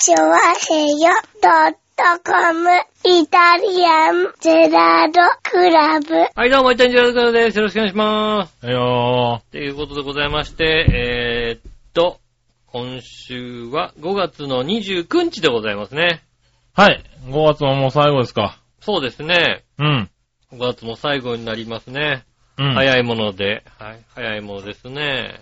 チョワヘヨドットコムイタリアンゼラードクラブ。はい、どうも、イタリアンジェラードクラブです。よろしくお願いします。はいよということでございまして、えーっと、今週は5月の29日でございますね。ー。はい。5月ももう最後ですか。そうですね。うん。5月も最後になりますね。うん。い。早いもので、はい、早いものですね。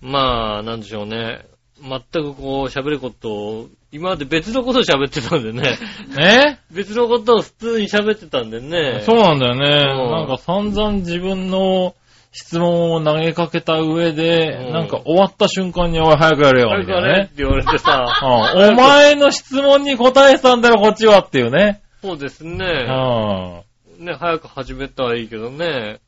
まあ、なんでしょうね。全くこう喋ることを、今まで別のことを喋ってたんでね。え？別のことを普通に喋ってたんでね。そうなんだよね。うんなんか散々自分の質問を投げかけた上で、うんなんか終わった瞬間におい早くやれよ、みたいなね。れって言われてさ。うんお前の質問に答えてたんだよ、こっちはっていうね。そうですうね。ん。ね、早く始めたらいいけどね。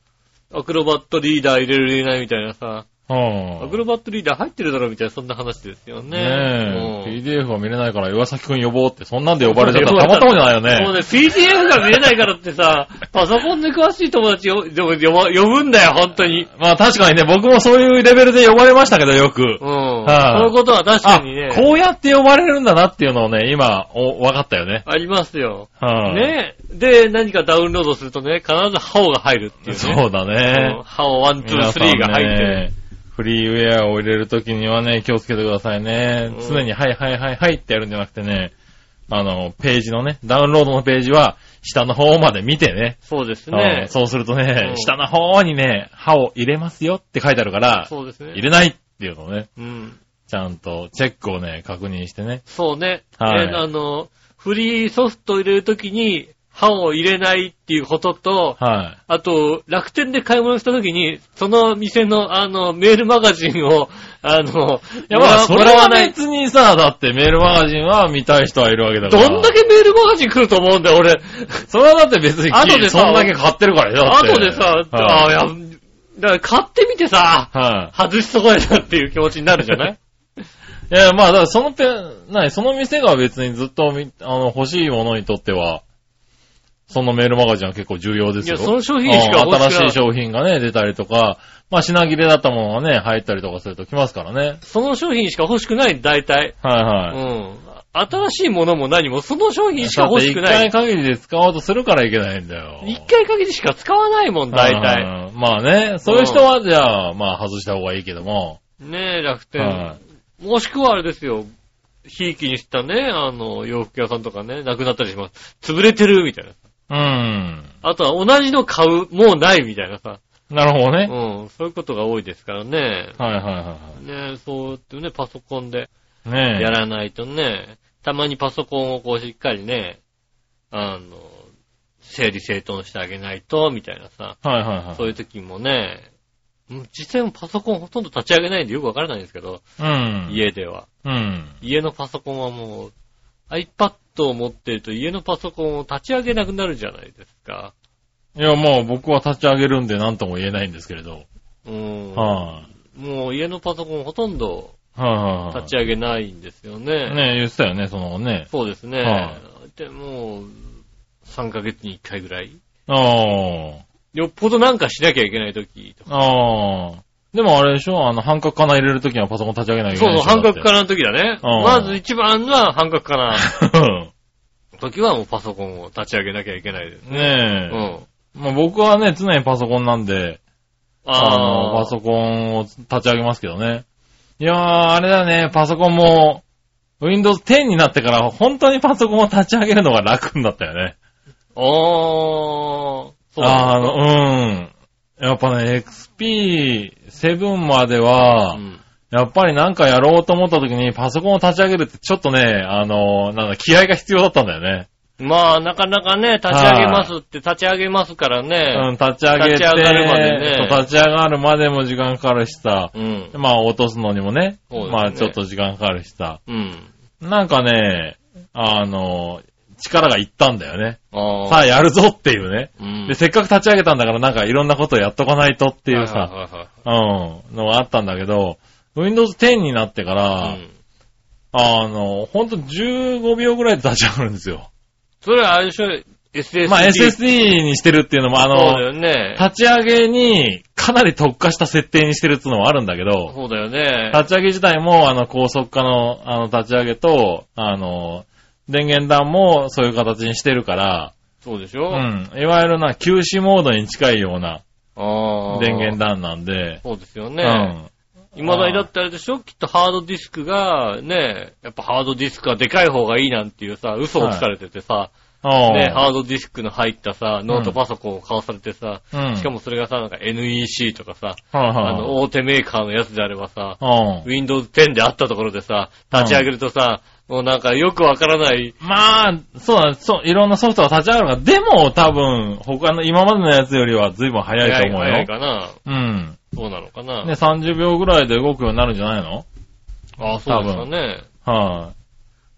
アクロバットリーダー入れる入れないみたいなさ。うん。アクロバットリーダー入ってるだろみたいな、そんな話ですよね。ねえ、うん PDF が見れないから岩崎くん呼ぼうって、そんなんで呼ばれちゃったらたまったもんじゃないよね。もうね、PDF が見れないからってさ、パソコンで詳しい友達をでも呼ば呼ぶんだよ、本当に。まあ確かにね、僕もそういうレベルで呼ばれましたけど、よく。うん。はいそういうことは確かにね、あ、こうやって呼ばれるんだなっていうのをね、今、お、分かったよね。ありますよ。はい、ねで、何かダウンロードするとね、必ずハオが入るっていうね。そうだねうん。ハオ1、2、3が入ってる。ね、フリーウェアを入れるときにはね、気をつけてくださいね。うん常に、はいはいはいはいってやるんじゃなくてね、あの、ページのね、ダウンロードのページは、下の方まで見てね。そうですうねん。そうするとね、うん下の方にね、歯を入れますよって書いてあるから、そうですね。入れないっていうのをね、うん。ちゃんとチェックをね、確認してね。そうね。はいねあの、フリーソフトを入れるときに、歯を入れないっていうことと、はい。あと、楽天で買い物したときに、その店の、あの、メールマガジンを、あの、いやまあ、そもれは。別にさ、だってメールマガジンは見たい人はいるわけだから。どんだけメールマガジン来ると思うんだよ、俺。それはだって別に、後でさそんだけ買ってるからよ。だって後でさ、ああ、はいや、だから買ってみてさ、は外し損ねたっていう気持ちになるじゃない？い。いや、まあ、だからそのペ、なに、その店が別にずっとみ、あの、欲しいものにとっては、そのメールマガジンは結構重要ですよ。いや、その商品しかうん欲しくない新しい商品がね、出たりとか、まあ、品切れだったものがね、入ったりとかすると来ますからね。その商品しか欲しくない、大体。はいはい。うん。新しいものも何も、その商品しか欲しくない。一回限りで使おうとするからいけないんだよ。一回限りしか使わないもん、大体。うんまあね、そういう人はじゃあ、まあ外した方がいいけども。ねえ、楽は天。もしくはあれですよ。ひいきにしたね、あの、洋服屋さんとかね、なくなったりします。潰れてるみたいな。うん。あとは同じの買う、もうないみたいなさ。なるほどね。うん。そういうことが多いですからね。はいはいはねえ、そうやってね、パソコンでいはい。ねえ。やらないとね、たまにパソコンをこうしっかりね、あの、整理整頓してあげないと、みたいなさ。はいはいはい。そういう時もね、うん実際もパソコンほとんど立ち上げないんでよくわからないんですけど、うん。家では。うん。家のパソコンはもう、iPad を持ってると家のパソコンを立ち上げなくなるじゃないですか。いや、もう僕は立ち上げるんで何とも言えないんですけれど。うん。はもう家のパソコンほとんどい。はいはいはい。立ち上げないんですよね。ねえ、言ってたよね、そのね。そうですね。はで、もう、3ヶ月に1回ぐらい。ああ。よっぽどなんかしなきゃいけない時とか。ああ。でもあれでしょあの、半角かな入れるときにはパソコン立ち上げないけそうそう。半角かなの時だね。うんまず一番は半角かな。な。時はもうパソコンを立ち上げなきゃいけないですね。ねえ。うん。まあ僕はね、常にパソコンなんで、あの、パソココンを立ち上げますけどね。いやー、あれだね、パソコンも、Windows 10になってから本当にパソコンを立ち上げるのが楽になったよね。ン。あー。そうあなんの、うん。やっぱね、XP7 までは、うんやっぱりなんかやろうと思った時にパソコンを立ち上げるってちょっとね、あの、なんだ、気合が必要だったんだよね。まあ、なかなかね、立ち上げますって立ち上げますからうん、ね。立ち上げて、立ち上がるまでね立ち上がるまでも時間かかるしさ、うん。まあ落とすのにもね、ねまあちょっと時間かかるしさ、うん。なんかね、あの、力がいったんだよね。さあやるぞっていうね。うん。で、せっかく立ち上げたんだからなんかいろんなことをやっとかないとっていうさ、うん、のがあったんだけど、Windows 10になってから、うんあの、ほんと15秒ぐらいで立ち上がるんですよ。それはあれでしょ、SSD。まあ SSD にしてるっていうのも、あの、よね。立ち上げにかなり特化した設定にしてるっていうのもあるんだけど、そうだよね。立ち上げ自体も、あの、高速化の、あの、立ち上げと、あの、電源段もそういう形にしてるから、そうでしょ？うん。いわゆるな、休止モードに近いような。電源段なんで、そうですようね。ん。未だにだってあれでしょ？きっとハードディスクが、ね、やっぱハードディスクはでかい方がいいなんていうさ、嘘をつかれててさ、ね、ハードディスクの入ったさ、ノートパソコンを買わされてさ、うん。しかもそれがさ、なんか NEC とかさ、はいはい、あの、大手メーカーのやつであればさ、うん。Windows 10であったところでさ、立ち上げるとさ、もうなんかよくわからない、まあ、そうだ、そう、いろんなソフトが立ち上がるから、でも多分、他の今までのやつよりは随分早いと思うよ。早いかな。うん。そうなのかな。ね、30秒ぐらいで動くようになるんじゃないの？あそうですかね。はい、だか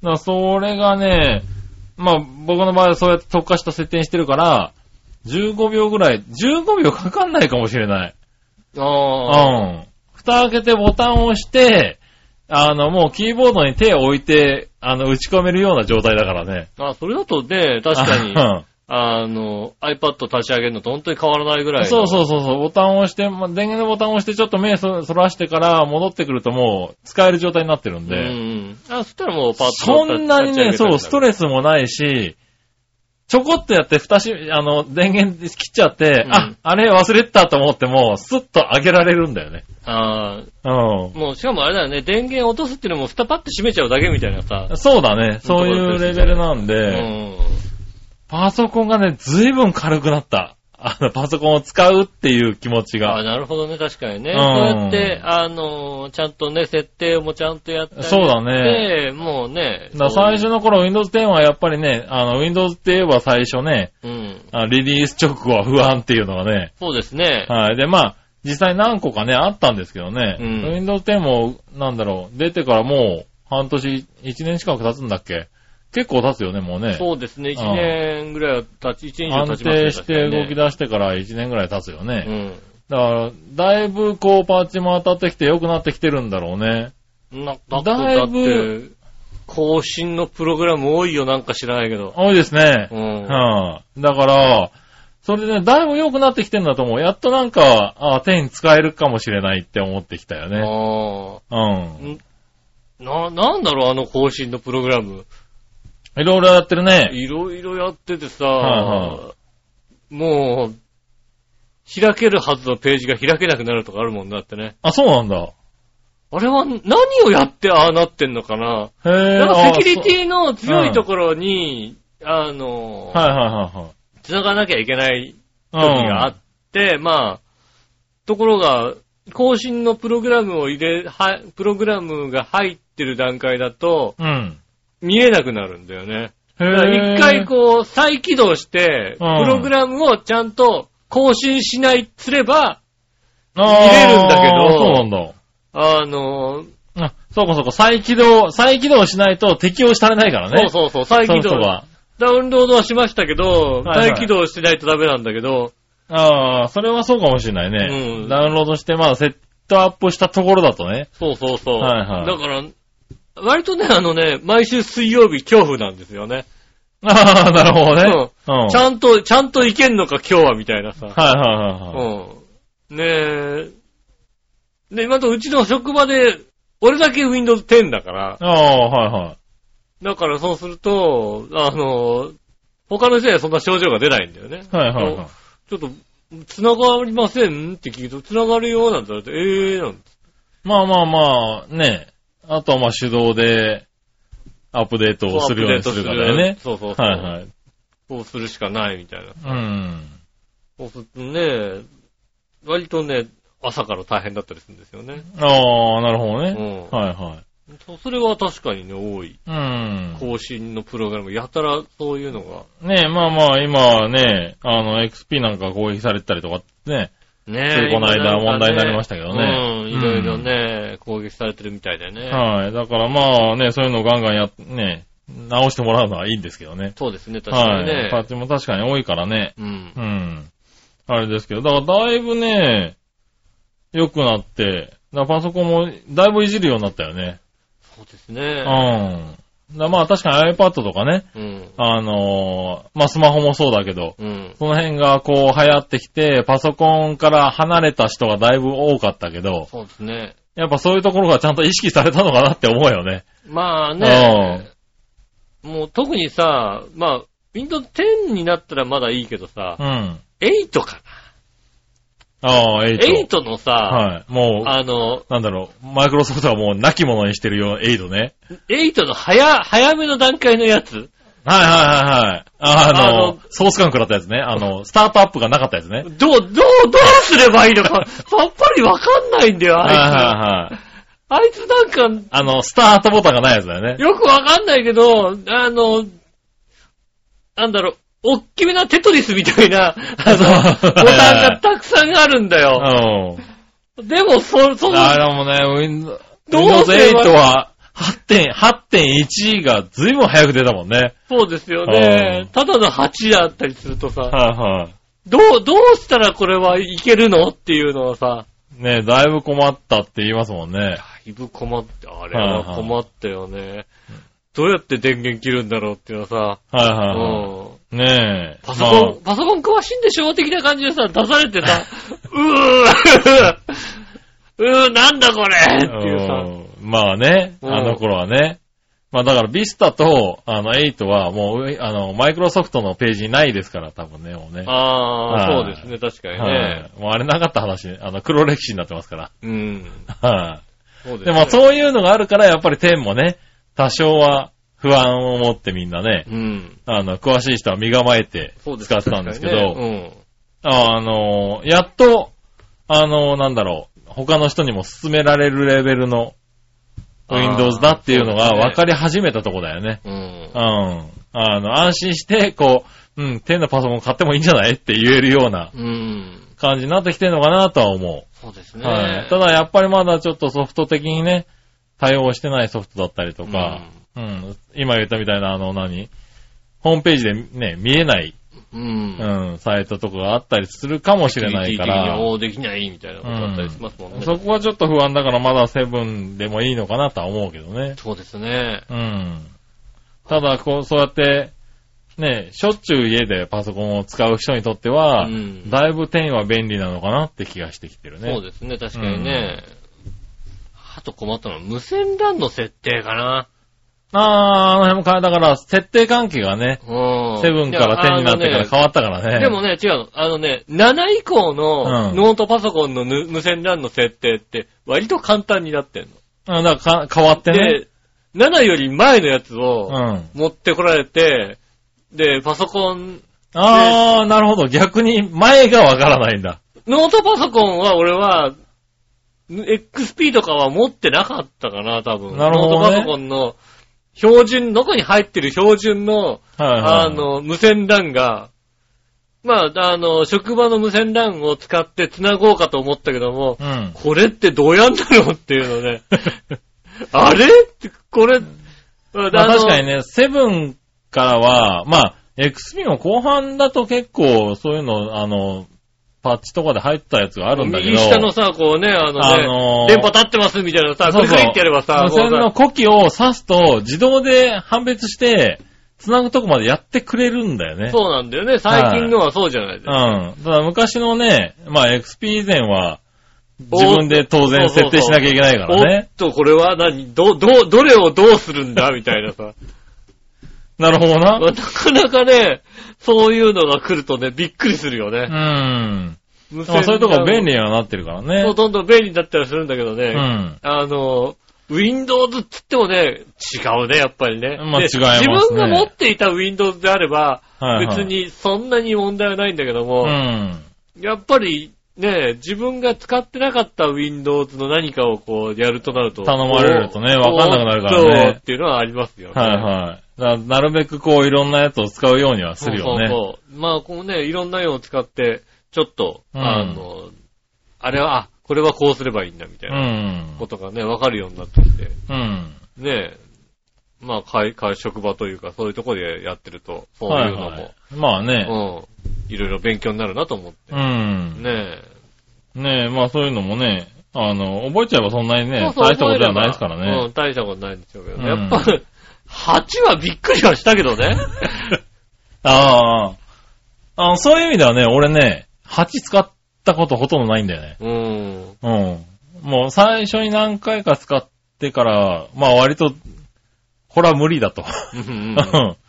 らそれがね、まあ僕の場合はそうやって特化した設定にしてるから、15秒ぐらい、15秒かかんないかもしれない。うああ。ん。蓋開けてボタンを押して、あの、もうキーボードに手を置いて、あの、打ち込めるような状態だからね。あ、それだとね、確かに、うんあの、iPad 立ち上げるのと本当に変わらないぐらいの。そうそうそうそう、ボタンを押して、ま電源のボタンを押してちょっと目そそらしてから戻ってくるともう使える状態になってるんうで、ん。あ、そしたらもうパッと。そんなにね、そう、ストレレスもないし、ちょこっとやって蓋し、あの、電源切っちゃって、うんあ、あれ忘れてたと思っても、スッと上げられるんだよね。あうあ、もうしかもあれだよね、電源落とすっていうのも蓋パッと閉めちゃうだけみたいなさ。ん。そうだね。そういうレベルなんうで、ん。パソコンがね、ずいぶん軽くなった。あの、パソコンを使うっていう気持ちあが。なるほどね、確かにね。うんそうやって、あの、ちゃんとね、設定もちゃんとやって。そうだね。もうね。だ最初の頃 Windows 10はやっぱりね、あの、Windows って言えば最初ね、うん。あリリース直後は不安っていうのがね、そうですね。はい。で、まあ、実際何個かね、あったんですけどね、うん Windows 10も、なんだろう、出てからもう、半年、1年近く経つんだっけ結構経つよね、もうね。そうですね、1年ぐらいは経ち、1年以上安経ちますね。定して動き出出してから1年ぐらい経つよね。うん。だから、だいぶこうパッチも当たってきて良くなってきてるんだろうね。な、だって、だっぶて、更新のプログラム多いよ、なんか知らないけど。多いですね。うん。はい、だから、それでね、だいぶ良くなってきてんだと思う。やっとなんか、あ手に使えるかもしれないって思ってきたよね。あうん。あ。な、なんだろう、あの更新のプログラム。いろいろやってるね。いろいろやっててさ、はもう、開けるはずのページが開けなくなるとかあるもんだってね。あ、そうなんだ。あれは何をやってああなってんのかな？へぇなんかセキュリティの強いところに、あの、はいはいはいはい。繋がなきゃいけないうん時があって、まあ、ところが、更新のプログラムを入れ、は、プログラムが入ってる段階だと、うん。見えなくなるんだよね。一回こう、再起動して、プうんログラムをちゃんと更新しない、すれば、見見れるんだけどそうなんだ。あの、あ、そうかそうか、再起動、再起動しないと適用されないからね。そうそうそう、再起動。ダウンロードはしましたけど、はいはい再起動してないとダメなんだけど、ああ、それはそうかもしれないね。うんダウンロードして、まあ、セットアップしたところだとね。そうそうそう。はいはいだから、割とね、あのね、毎週水曜日恐怖なんですよね。ああ、なるほどね。うん。ちゃんと、ちゃんといけんのか今日はみたいなさ。はいはいはいはい。うん。ねえ。で、今とうちの職場で、俺だけ Windows 10だから、ああ、はいはい。だからそうすると、あの、他の人にはそんな症状が出ないんだよね。はいはいはい。ちょっと、繋がりませんって聞くと、繋がるよなんて言われて、ええー、なんて。まあまあまあ、ね。あとはまあ手動でアップデートをするようにするからだよね。そうそうそう。はいはい。そうするしかないみたいな。うん。そうするとね、割とね、朝から大変だったりするんですよね。ああ、なるほどね。うん。はいはい。そそれは確かにね、多い。うん。更新のプログラム、やたらそういうのが。ねまあまあ、今はね、あの、XP なんか攻撃されたりとかね、ねついこの間問題になりましたけどねうん、いろいろね、攻撃されてるみたいでね。はい。だからまあね、そういうのをガンガンやっ、ね、直してもらうのはいいんですけどね。そうですね、確かにはい。パッね。チも確かに多いからね。うんう。ん。あれですけど、だからだいぶね、良くなって、パソコンもだいぶいじるようになったよね。そうですうね。ん。だまあ確かに iPad とかね、うん。あのーまあスマホもそうだけど、うん。その辺がこう流行ってきて、パソコンから離れた人がだいぶ多かったけど、そうですね。やっぱそういうところがちゃんと意識されたのかなって思うよね。まあね、もう特にさ、まあ、Windows 10になったらまだいいけどさう、ん。8かああ、な。8。8のさ、はい。もう、あの、なんだろう、マイクロソフトはもう亡き者にしてるよ、8ね。8の早、早めの段階のやつ？はいはいはいはい。あああのの、ソース感食らったやつね。あの、スタートアップがなかったやつね。どう、どう、どうすればいいのか、さっぱりわかんないんだよ、はいはいあいつ。はい。あいつなんか、あの、スタートボタンがないやつだよね。よくわかんないけど、あの、なんだろう、おっきめなテトリスみたいな、あの、ボタンがたくさんあるんだよ。うん。でも、そ、その、あれもね、Windows どう Windows すれば8は8.1 8.1がずいぶん早く出たもんね。そうですようねん。ただの8だったりするとさ、はいはい。どう、どうしたらこれはいけるのっていうのはさ、ねだいぶ困ったって言いますもんね。だいぶ困って、あれは困ったよね。どうやって電源切るんだろうっていうのはさ、はいはいはうんい。ねえ。パソコン、パソコン詳しいんでしょ的な感じでさ、出されてさ、うーうーなんだこれってまあいうさ、うんまあね、うんあの頃はね。まあだからビスタと、あの、8はもう、あの、マイクロソフトのページにないですから、多分ね、もうね。ああ、はいそうですね、確かにはね。い。もうあれなかった話、あの、黒歴史になってますから。うん。はい。そうですね。でもそういうのがあるから、やっぱり10もね、多少は不安を持ってみんなね、うん。あの、詳しい人は身構えて使ってたんですけど、確かにねあの、やっと、あの、なんだろう、他の人にも勧められるレベルの Windows だっていうのが分かり始めたとこだよね。うん。うんうん。あの、安心して、こう、うん、10のパソコン買ってもいいんじゃないって言えるようなうん。感じになってきてるのかなとは思う。そうですね。はい。ただやっぱりまだちょっとソフト的にね、対応してないソフトだったりとか、うん、今言ったみたいなあの何？ホームページでね、見えない、うん。うん、サイトとかがあったりするかもしれないから、応できないみたいなことだったりしますもんね。そこはちょっと不安だからまだセブンでもいいのかなとは思うけどね。そうですね。うん。ただ、こう、そうやって、ね、しょっちゅう家でパソコンを使う人にとっては、うんだいぶ10は便利なのかなって気がしてきてるね。そうですね、確かにね。あと困ったのは無線 LAN の設定かな。あー、あの辺も変え、だから、設定関係がね、うん。セブンから10になってから変わったからね。でもね、違うの。あのね、7以降のうんノートパソコンのぬ無線 LAN の設定って割と簡単になってんうん、だからか変わっての。ね。で、7より前のやつうをん。持ってこられて、で、パソコン、あー、なるほど。逆に前がわからないんだ。ノートパソコンは俺は、XP とかは持ってなかったかな、多分。なるほどねノートパソコンの標準、中に入ってる標準の、はいはい。あ、の、無線 LAN が、まあ、あの、職場の無線 LAN を使って繋ごうかと思ったけども、うん。これってどうやんだろうっていうのね。あれ？って、これ、ままあ確かにね、セブンからは、まあ、XP も後半だと結構そういうの、あの、パッチとかで入ったやつがあるんだけど。右下のさ、こうね、あのね、あのー電波立ってますみたいなさ、そうそうクリクリってやればさ、無線のこ呼気を刺すと自動で判別して、繋ぐとこまでやってくれるんだよね。うそうなんだよね。最近のはそうじゃないですうか。ん。ただ昔のね、まあ XP 以前は、お自分で当然設定しなきゃいけないからおっね。と、これは何？ど、ど、どれをどうするんだ？みたいなさ。なるほどな。なかなかね、そういうのが来るとね、びっくりするようね。ん。無まあそういうとこ便利ににはなってるからね。そうどんどん便利になったりするんだけどね。うん。あの、Windows っつってもね、違うね、やっぱりね。でまあ違いますね自分が持っていた Windows であれば、はいはい別にそんなに問題はないんだけども、うん。やっぱりね、自分が使ってなかった Windows の何かをこうやるとなると。頼まれるとねおわかんなくなるからねおっとっていうのはありますよね。はいはい。だからなるべくこういろんなやつを使うようにはするよね。そうそう。まあ、こうね、いろんな用を使って、ちょっと、うんあの、あれは、あ、これはこうすればいいんだみたいうなんことがね、わかるようになってきて、うん。ねえ、まあ、会、会、職場というか、そういうところでやってると、そういうのも、はいはいまあね。うん、いろいろ勉強になるなと思って。うん。ねねえ、まあそういうのもね、あの、覚えちゃえばそんなにえ。ね、そうそう大したことではないですからうん、ね。大したことないんでしょうけどね。うんやっぱ、8はびっくりはしたけどね。ああ。あの、そういう意味ではね、俺ね、8使ったことほとんどないんだよね。うん。うん。もう最初に何回か使ってから、まあ割と、これは無理だと。うん。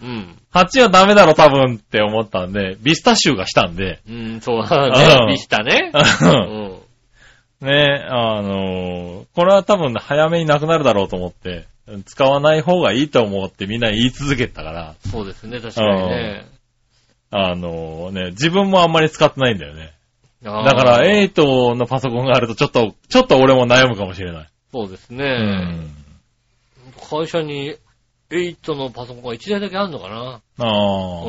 うん。8はダメだろ多分って思ったんで、ビスタ臭がしたんで、うん、そうだね。うんビスタね。うん。ね、あのーこれは多分早めになくなるだろうと思って、使わない方がいいと思ってみんな言い続けてたから、そうですね、確かにね。あのーね、自分もあんまり使ってないんだよね。だだから、8のパソコンがあるとちょっと、ちょっと俺も悩むかもしれない。そうですうね。ん。会社に8のパソコンが1台だけあるのかな？ああ。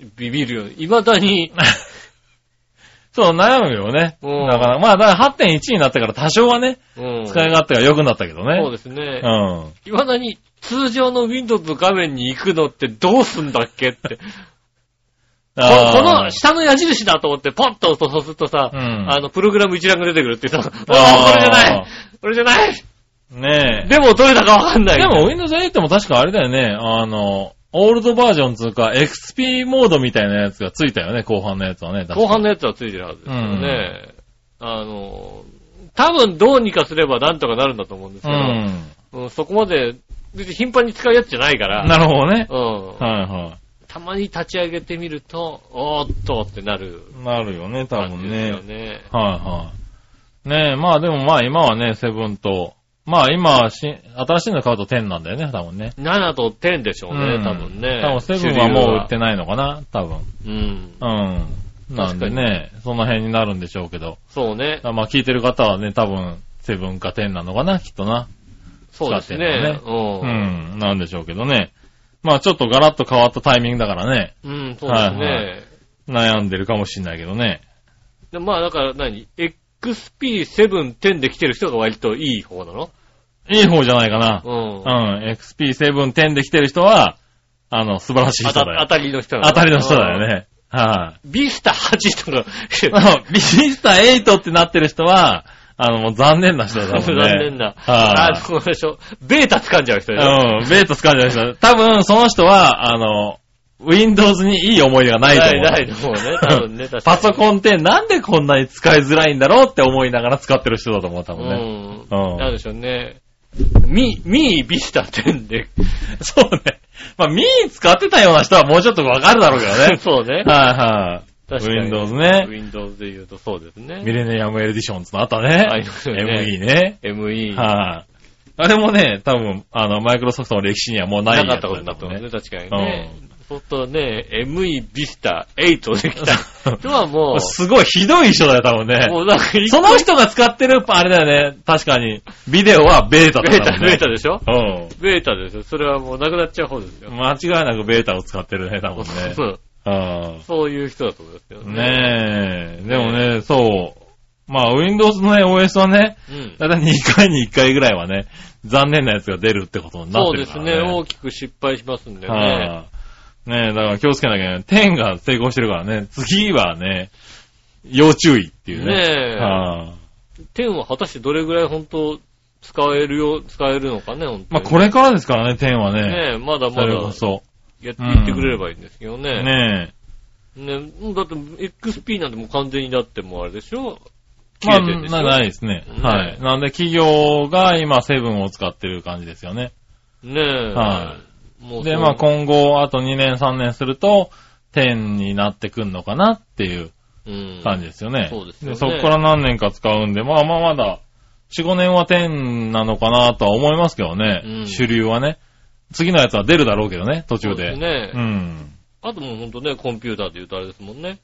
うん。ビビるよ。未だに、そう、悩むよね。うんだから、まあ、だから8.1になってから多少はね、うん。使い勝手が良くなったけどね。そうですねう。ん。未だに通常の Windows の画面に行くのってどうすんだっけって。この下の矢印だと思ってポッと押すとそうするとさ、うんあの、プログラム一覧が出てくるってさ、おー、こ あーれじゃないこれじゃないねえ。でもどれだかわかんない。でも Windows 8も確かあれだよね、あの、オールドバージョンつうか、XP モードみたいなやつがついたよね、後半のやつはね。後半のやつはついてるはずですよね。あの、多分どうにかすればなんとかなるんだと思うんですけど、ううんそこまで、別に頻繁に使うやつじゃないから、ん。なるほどね。うんはいはたまに立ち上げてみると、おーっとってなるい。なるよね、多分ね。ね。はいはい。ねえ、まあでもまあ今はね、セブンと、まあ今し、新しいの買うと10なんだよね、多分ね。7と10でしょうね、うん多分ね。多分セブンはもう売ってないのかな、多分。うん。うん。なんでね、その辺になるんでしょうけど。そうね。まあ聞いてる方はね、多分、セブンか10なのかな、きっとな。そうですねん。う。うんん、なんでしょうけどね。まあちょっとガラッと変わったタイミングだからね、うん、そうですね。はい悩んでるかもしんないけどね。でまあだから何 ?XP7、10で来てる人が割といい方なの？いい方じゃないかな。うん。うん、XP7、10で来てる人は、あの、素晴らしい人だよ。当たりの人なの当たりの人だよ。ね。はい、うんビスタ8とか、ビスタ8ってなってる人は、あの、もう残念な人だもんね。残念な。はあ、そうでしょ。ベータ掴んじゃう人い、でしょ。うん、ベート掴んじゃう人。多分、その人は、あの、Windows にいい思い出がないと思う。ない、ないと思うね。多分ね、確かに。パソコンってなんでこんなに使いづらいんだろうって思いながら使ってる人だと思う、多分ね。うん。うんなんでしょうね。ミ、ミービスタ10で。そうね。まあ、ミー使ってたような人はもうちょっとわかるだろうけどね。そうね。はいはい。確かに Windows ね。Windows で言うとそうですね。ミレニアムエディションズのあったね。ありますよね ME ね。ME。はい。あれもね、多分、あの、マイクロソフトの歴史にはもうないなかったことになったもんね、。確かにね。そうするとね、ME ビスタ8できた 人はもう、すごいひどい人だよ、多分ね。もうなんか一その人が使ってる、あれだよね。確かに。ビデオはベータだベータ。ベータでしょ？うん。ベータですよ。それはもうなくなっちゃう方ですよ。間違いなくベータを使ってるね、多分ね。そううんそういう人だと思いますけどね。ねえ。でもね、そう。まあ、Windows のね、OS はね、うん。たい2回に1回ぐらいはね、残念なやつが出るってことになっそうですてるからね。ね。大きく失敗しますんでね。はい、ねえ、だから気をつけなきゃね。10が成功してるからね、次はね、要注意っていうね。ねえ。はい10は果たしてどれぐらい本当使えるよ、使えるのかね、本当に。まあ、これからですからね、10はね。ねえ、まだそまだれこそ。やっていってくれればいいんですけどね。ねねだって XP なんてもう完全にだってもうあれでしょ？てるでしょ？なないですね。ねはい。なんで企業が今7を使ってる感じですよね。ねえ。はもうで、まあ今後、あと2年3年すると、10になってくんのかなっていううん感じですよね。そうですよねそこから何年か使うんで、まあまあまだ、4、5年は10なのかなとは思いますけどね。うん主流はね。次のやつは出るだろうけどね、途中そうで。ですね。うん。あともうほんとね、コンピューターで言うとあれですもんね。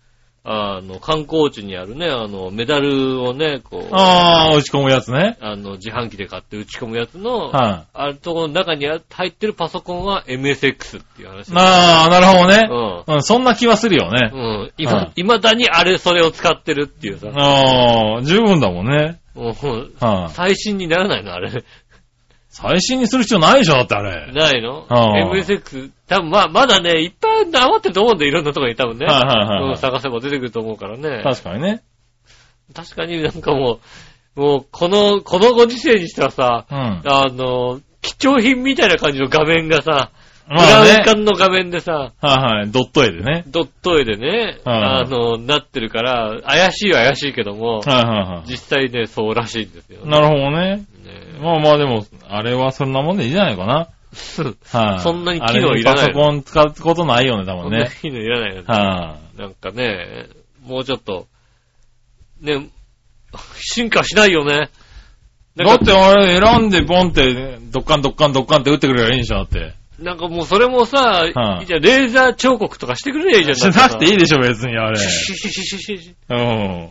あの、観光地にあるね、あの、メダルをね、こう、ああ、打ち込むやつね。あの、自販機で買って打ち込むやつの、はあるところの中に入ってるパソコンは MSX っていう話。ああ、なるほどね。うん。うん、そんな気はするよね。うん。今はい、未だにあれ、それを使ってるっていうさ。ああ、十分だもんね。もうはい。最新にならないのあれ。最新にする必要ないでしょ、だってあれ。ないの？ああ ?MSX、多分まあ、まだね、いっぱい余ってると思うんで、いろんなところに多分ね。はいはいはいはいうん探せば出てくると思うからね。確かにね。確かになんかもう、もう、この、このご時世にしてはさ、うん。あの、貴重品みたいな感じの画面がさ、ブまあね。ラウン管の画面でさ、はいはい。ドット絵でね。ドット絵でね、はいあの、なってるから、怪しいは怪しいけども、はいはいは実際ね、そうらしいんですよい。ね。なるほどね。ねまあまあでも、あれはそんなもんでいいんじゃないかな。はい。そんなに機能いらないパソコン使うことないよね、多分ね。いいのいらないよね。はなんかね、もうちょっと、ね、進化しないよね。だってあれ選んでボンって、ドッカンドッカンドッカンって打ってくれればいいんでしょ、だって。なんかもうそれもさ、はいいいじゃんレーザー彫刻とかしてくれりゃいいじゃん。しなくていいいでしょ、別にあれ。シシシシシシシうん。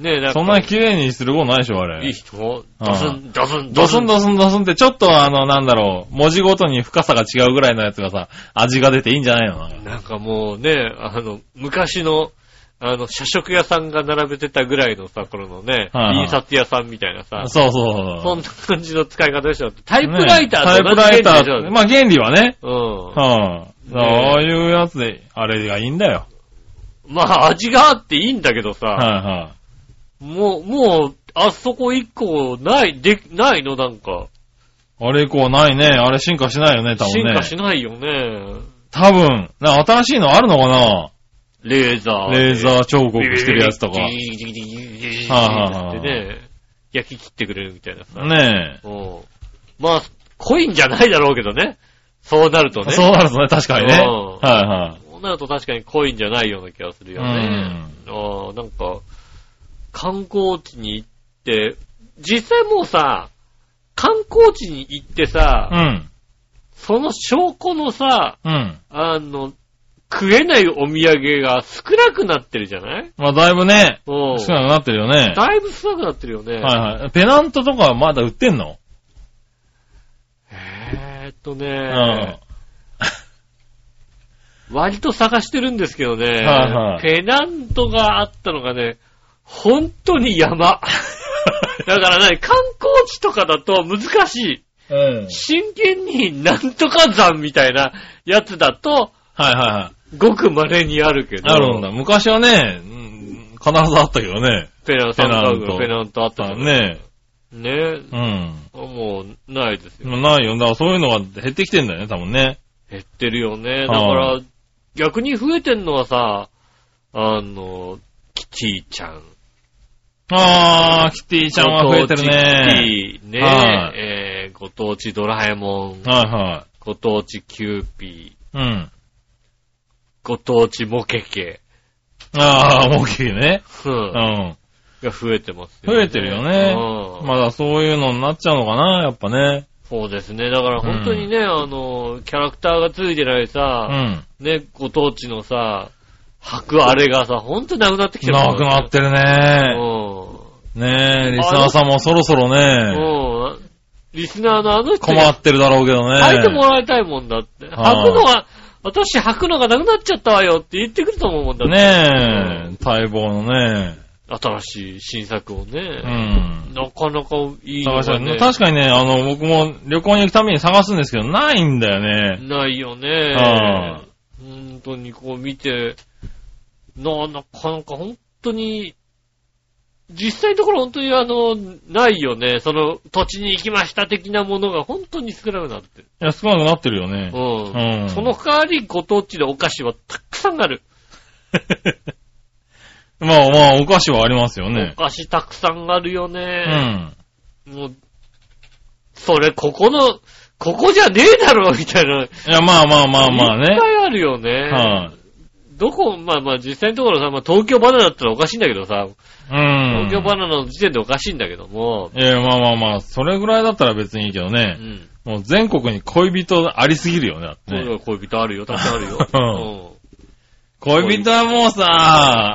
ねえ、なんか。そんな綺麗にすることないでしょ、あれ。いい人うんドスン、ドスン、ドスンドスンドスンってちょっとあの、なんだろう、文字ごとに深さが違うぐらいのやつがさ、味が出ていいんじゃないの？なんかもうね、あの、昔の、あの、社食屋さんが並べてたぐらいのさ、頃のね、はいはい印刷屋さんみたいなさ、そうそうそんな感じの使い方でしょ？タイプライターねタイプライタ。ー、まあ原理はね。うん。はい、ああいうやつで、あれがいいんだよ。まあ、味があっていいんだけどさ、はいはもう、もう、あそこ一個ない、で、ないの？なんか。い。あれ以降はないね。あれ進化しないよね、多分ね。進化しないよね。多分、な新しいのあるのかな？レーザー。レーザー彫刻してるやつとか。はいはいはいってね、焼き切ってくれるみたいなさ。え。うん。まあ、コインじゃないだろうけどね。そうなるとね。そうなるとね、確かにね。うんはいはい。そうなると確かにコインじゃないような気がするよね。ああ、なんか、観光地に行って、実際もうさ、観光地に行ってさ、うん。その証拠のさ、うん。あの、食えないお土産が少なくなってるじゃない？まあだいぶね、うん。少なくなってるよね。だいぶ少なくなってるよね。はいはい。ペナントとかはまだ売ってんの？えーっとうん。ね、割と探してるんですけどね、はいはいペナントがあったのがね、本当に山。だからね、観光地とかだと難しい。うん。真剣になんとか山みたいなやつだと、はいはいはい。ごく稀にあるけど。あるんだ。昔はね、うん必ずあったけどね。ペナント、ペナントペナントあったじゃねねうん。もう、ないですよ。ないよ。だからそういうのが減ってきてんだよね、多分ね。減ってるよね。だから、逆に増えてんのはさ、あの、キティちゃん。あー、キティちゃんは増えてるね。キティね、はいえー、ご当地ドラえもん、はいはご当地キューピー、い。うん。ご当地モケケ、あー、大きいね。うんうん。が増えてますよね。増えてるよねうんまだそういうのになっちゃうのかな、やっぱね。そうですね。だから本当にね、あの、キャラクターがついてないうさ、ん。ね、ご当地のさ、履くあれがさ、ほんとなくなってきてるなくなってるね。うねえ、リスナーさんもそろそろん。ね、うん。リスナーのあの人困ってるだろうけどね。履いてもらいたいもんだって。履くはいのが、私履くのがなくなっちゃったわよって言ってくると思うもんだって。ねえ、待望のね。新しい新作をうね。ん。なかなかいいの探したがね。確かにね、あの、僕も旅行に行くために探すんですけど、ないんだよね。ないよね。は本当にこう見て、な、なかなか本当に、実際のところ本当にあの、ないよね。その土地に行きました的なものが本当に少なくなってる。いや、少なくなってるよね。うん。うんその代わりご当地のお菓子はたくさんある。まあまあ、お菓子はありますよねお。菓子たくさんあるようね。ん。もう、それここの、ここじゃねえだろみたいな。いや、まあまあまあまあねいっ。ぱいあるよね。はいどこ、まあまあ実際のところさ、まあ東京バナナだったらおかしいんだけどさ、うん。東京バナナの時点でおかしいんだけども、いや、まあまあまあ、それぐらいだったら別にいいけどうね。ん。もう全国に恋人ありすぎるよね、だってね。そ恋人あるよ、たくさんあるよ。うん恋人はもうさ、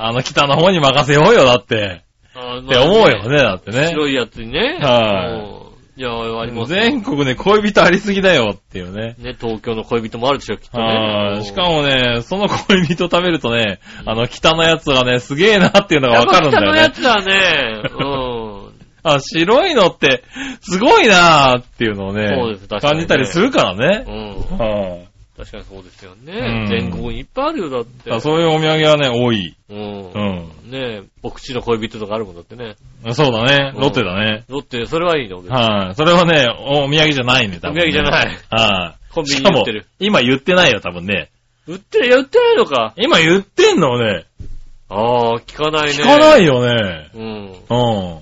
あの北の方に任せようよ、だって。うん。って思うよね、だってね。白いやつにね。はいうんいや、ありますよ全国で恋人ありすぎだよっていうね。ね、東京の恋人もあるでしょ、きっとね。はい。しかもね、その恋人食べるとね、あの北のやつがね、すげえなっていうのがわかるんだよね。やっぱ北のやつはね、うん。あ、白いのって、すごいなーっていうのをね、そうです確かにね感じたりするからね。うん。はい確かにそうですよね。うん全国にいっぱいあるよ、だって。あそういうお土産はね、多い。うん。うん。ねえ、お口の恋人とかあるもんだってね。そうだね。うんロッテだね。ロッテ、それはいいの。はい。それはね、お土産じゃないね、多分、ね。お土産じゃない。はい。コンビニに売ってる。今言ってないよ、多分ね。売ってる、いや、売ってないのか。今言ってんのね。ああ、聞かないね。聞かないよね。うん。うん。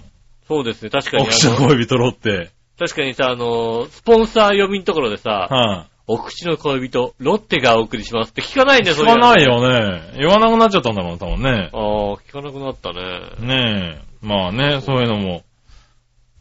そうですね、確かにお口の。恋人ロッテ。確かにさ、あの、スポンサー読みのところでさ、はい。お口の恋人、ロッテがお送りしますって聞かないね、聞かないよ。よね。言わなくなっちゃったんだろう、多分ね。ああ、聞かなくなったね。ねえ。まあね、そういうのも。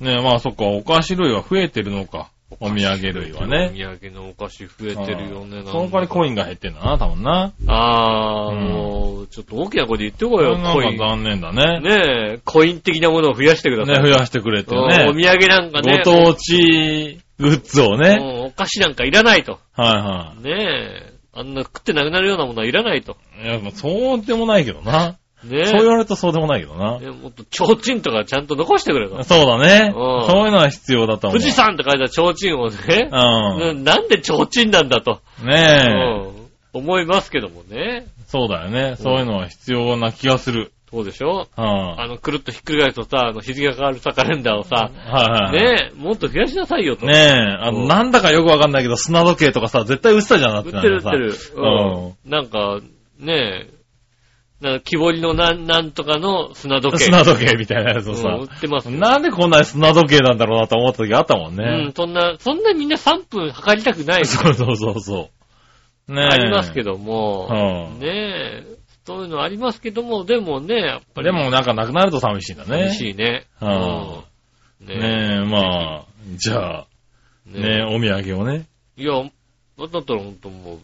ねえ、まあそっか、お菓子類は増えてるのか。お土産類はね。お土産のお菓子増えてるよね。その代わりコインが減ってんだな、多分な。ああ、うんもう、ちょっと大きな声で言ってこいよ、コイン。残念だね。ねえ、コイン的なものを増やしてくださね、い。増やしてくれてうんおね。土産なんかね。ご当地グッズをね。うんお菓子なんかいらないと。はいはねえ、あんな食ってなくなるようなものはいらないと。い。いや、まあそうでもないけどな。ねえ。そう言われるとそうでもないけどな。ねもっと、提灯とかちゃんと残してくれと。そうだね。うんそういうのは必要だと思う。富士山って書いた提灯をね、うななんで提灯なんだと、ん。ねえ。うん思いますけどもね。そうだよね。そういうのは必要な気がする。そうでしょ？うん。はあの、くるっとひっくり返るとさ、あの、日付が変わるさ、カレンダーをさ、いはい。ねえ、もっと増やしなさいよと。ねえ、あの、うんなんだかよくわかんないけど、砂時計とかさ、絶対売ってたじゃん、だっ売っててる売ってる。さうん。なんか、ねえ、なんか木彫りのなん、なんとかの砂時計。砂時計みたいなやつをさうん売、ってますよ。なんでこんなに砂時計なんだろうなと思った時あったもんうんね。、そんな、そんなみんな3分測りたくない。そうそうそうそう。ねえ。ありますけども、うんねえ、そういうのありますけども、でもね、やっぱり。でもなんかなくなると寂しいんだね。寂しいね。うんうんねねえ、まあ、じゃあ、え。ねえ、お土産をね。いや、だったらほんともう、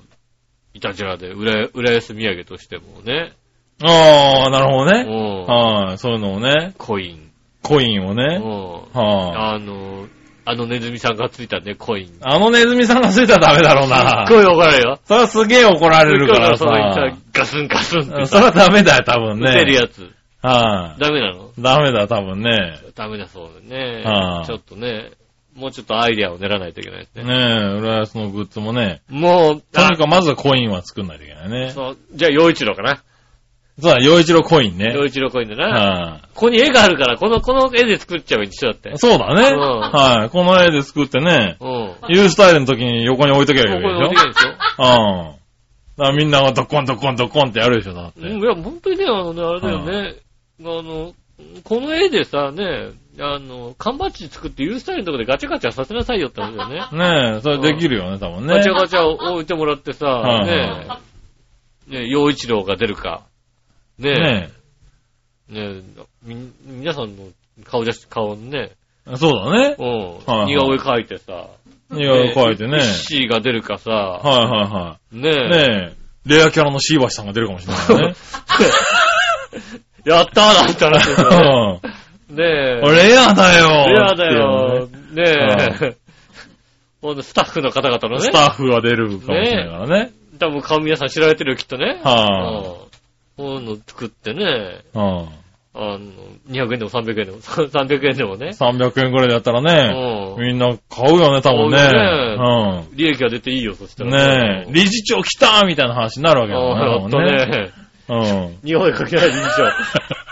いたじらで、浦浦安土産としてもね、ああ、なるほどね。うん、はい、そういうのをね、コイン、コインをうね。ん、はい。あの、あのネズミさんがついたね、コイン。すっあのネズミさんがついたらダメだろうな。ごい怒られるよ。それはすげえ怒られるからさ。ガスンガスンってそれはダメだよ、多分打てるね。やつ。はい。ダメなの？ダメだ、多分ね。ダメだそうだねは。いちょっとね、もうちょっとアイデアを練らないといけないですね。ねえ、浦安のグッズもね。もう、とにかくまずはコインは作んないといけないね。そう、じゃあ、洋一郎かな。そうだ、洋一郎コインね。洋一郎コインだな。はここに絵があるから、この、この絵で作っちゃえば一緒だってい。。そうだね。うんはい。この絵で作ってね、うん。ユースタイルの時に横に置いとけばいいでしょ？置いてるでしょうん。だからみんながドッコンドッコンドッコンってやるでしょ、だって。うん、いや、本当にね、あのね、あれだよね。あの、この絵でさ、ね、あの、缶バッジ作ってユースタイルのとこでガチャガチャさせなさいよって話だよね。ねえ、それできるよね、多分ね。ガチャガチャを置いてもらってさ、はいねね、洋一郎が出るか。ねねねみ、皆さんの顔写真、顔ね、え。そうだね。うん、はいはい似顔絵描いてさ、似顔絵描いてね。イッシーが出るかさ、はいはいはねい。ねえ。レアキャラのシーバシさんが出るかもしれないよね。やったーなんて話ですよね。うん。ねえ。レアだよレアだよ。ねえ。ほんとスタッフの方々のねねス、タッフが出るかもしれないからね。多分顔皆さん知られてるよ、きっとね。はうんこういうの作ってね、い。うん。あの、200円でも300円でも、300円でもね、300円くらいだったらね、うんみんな買うよね、多分買ね。利益が出ていいよ、そしたうん。ら。ねえ、理事長来たみたいな話になるわけだああ、やっともんね。ね。うん。似顔絵描けない理事長。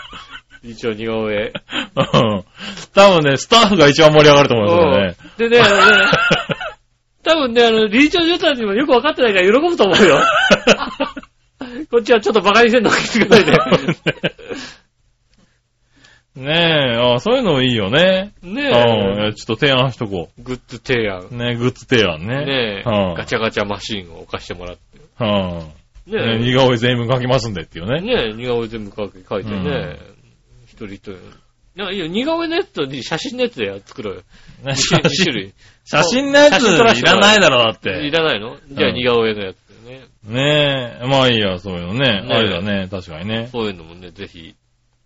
理事長似顔絵。うん。多分ね、スタッフが一番盛り上がると思うよ、うんそでね、あのね 多分ね、あの、理事長女たちもよくわかってないから喜ぶと思うよ。こっちはちょっと馬鹿にしてんのか気づかないで。ねえ、あそういうのいいよね。ねうん。いえや。ちょっと提案しとこグッズ提案う。。ねグッズ提案ね。ねえ。うんガチャガチャマシンを置かしてもらって。うん。ねね似顔絵全部描きますんでっていうえ。ね。ねえ、似顔絵全部描いて書いてね。一人一人。いや、似顔絵のやつと写真のやつで作ろうよ。ね2種類。写真のやついらないだろ、だっいて。らないの？じゃあうん似顔絵のやつでね。ねえ、まあいいや、そういうのね。ねあれだね、確かにね。そういうのもね、ぜひ、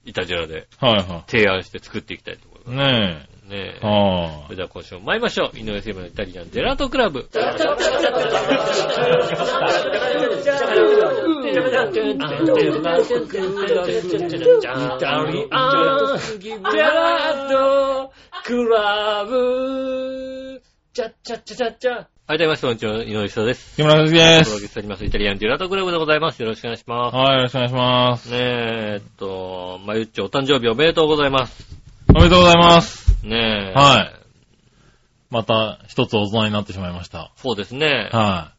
いたじらではいは提案して作っていきたいと思いまい。ねす。ねえ。え。はそれでは今週も参りましょう。井上聖馬のイタリアンジェラートクラブ。はい、どうもこんにちは、井上翔です。木村和樹でお届す。けしております。イタリアンディラートクラブでございます。よろしくお願いします。はい、よろしくお願いします。ねえ、えっと、まゆっちお誕生日おめでとうございます。おめでとうございます。ねえ。はい。また一つ大人になってしまいました。そうですね。は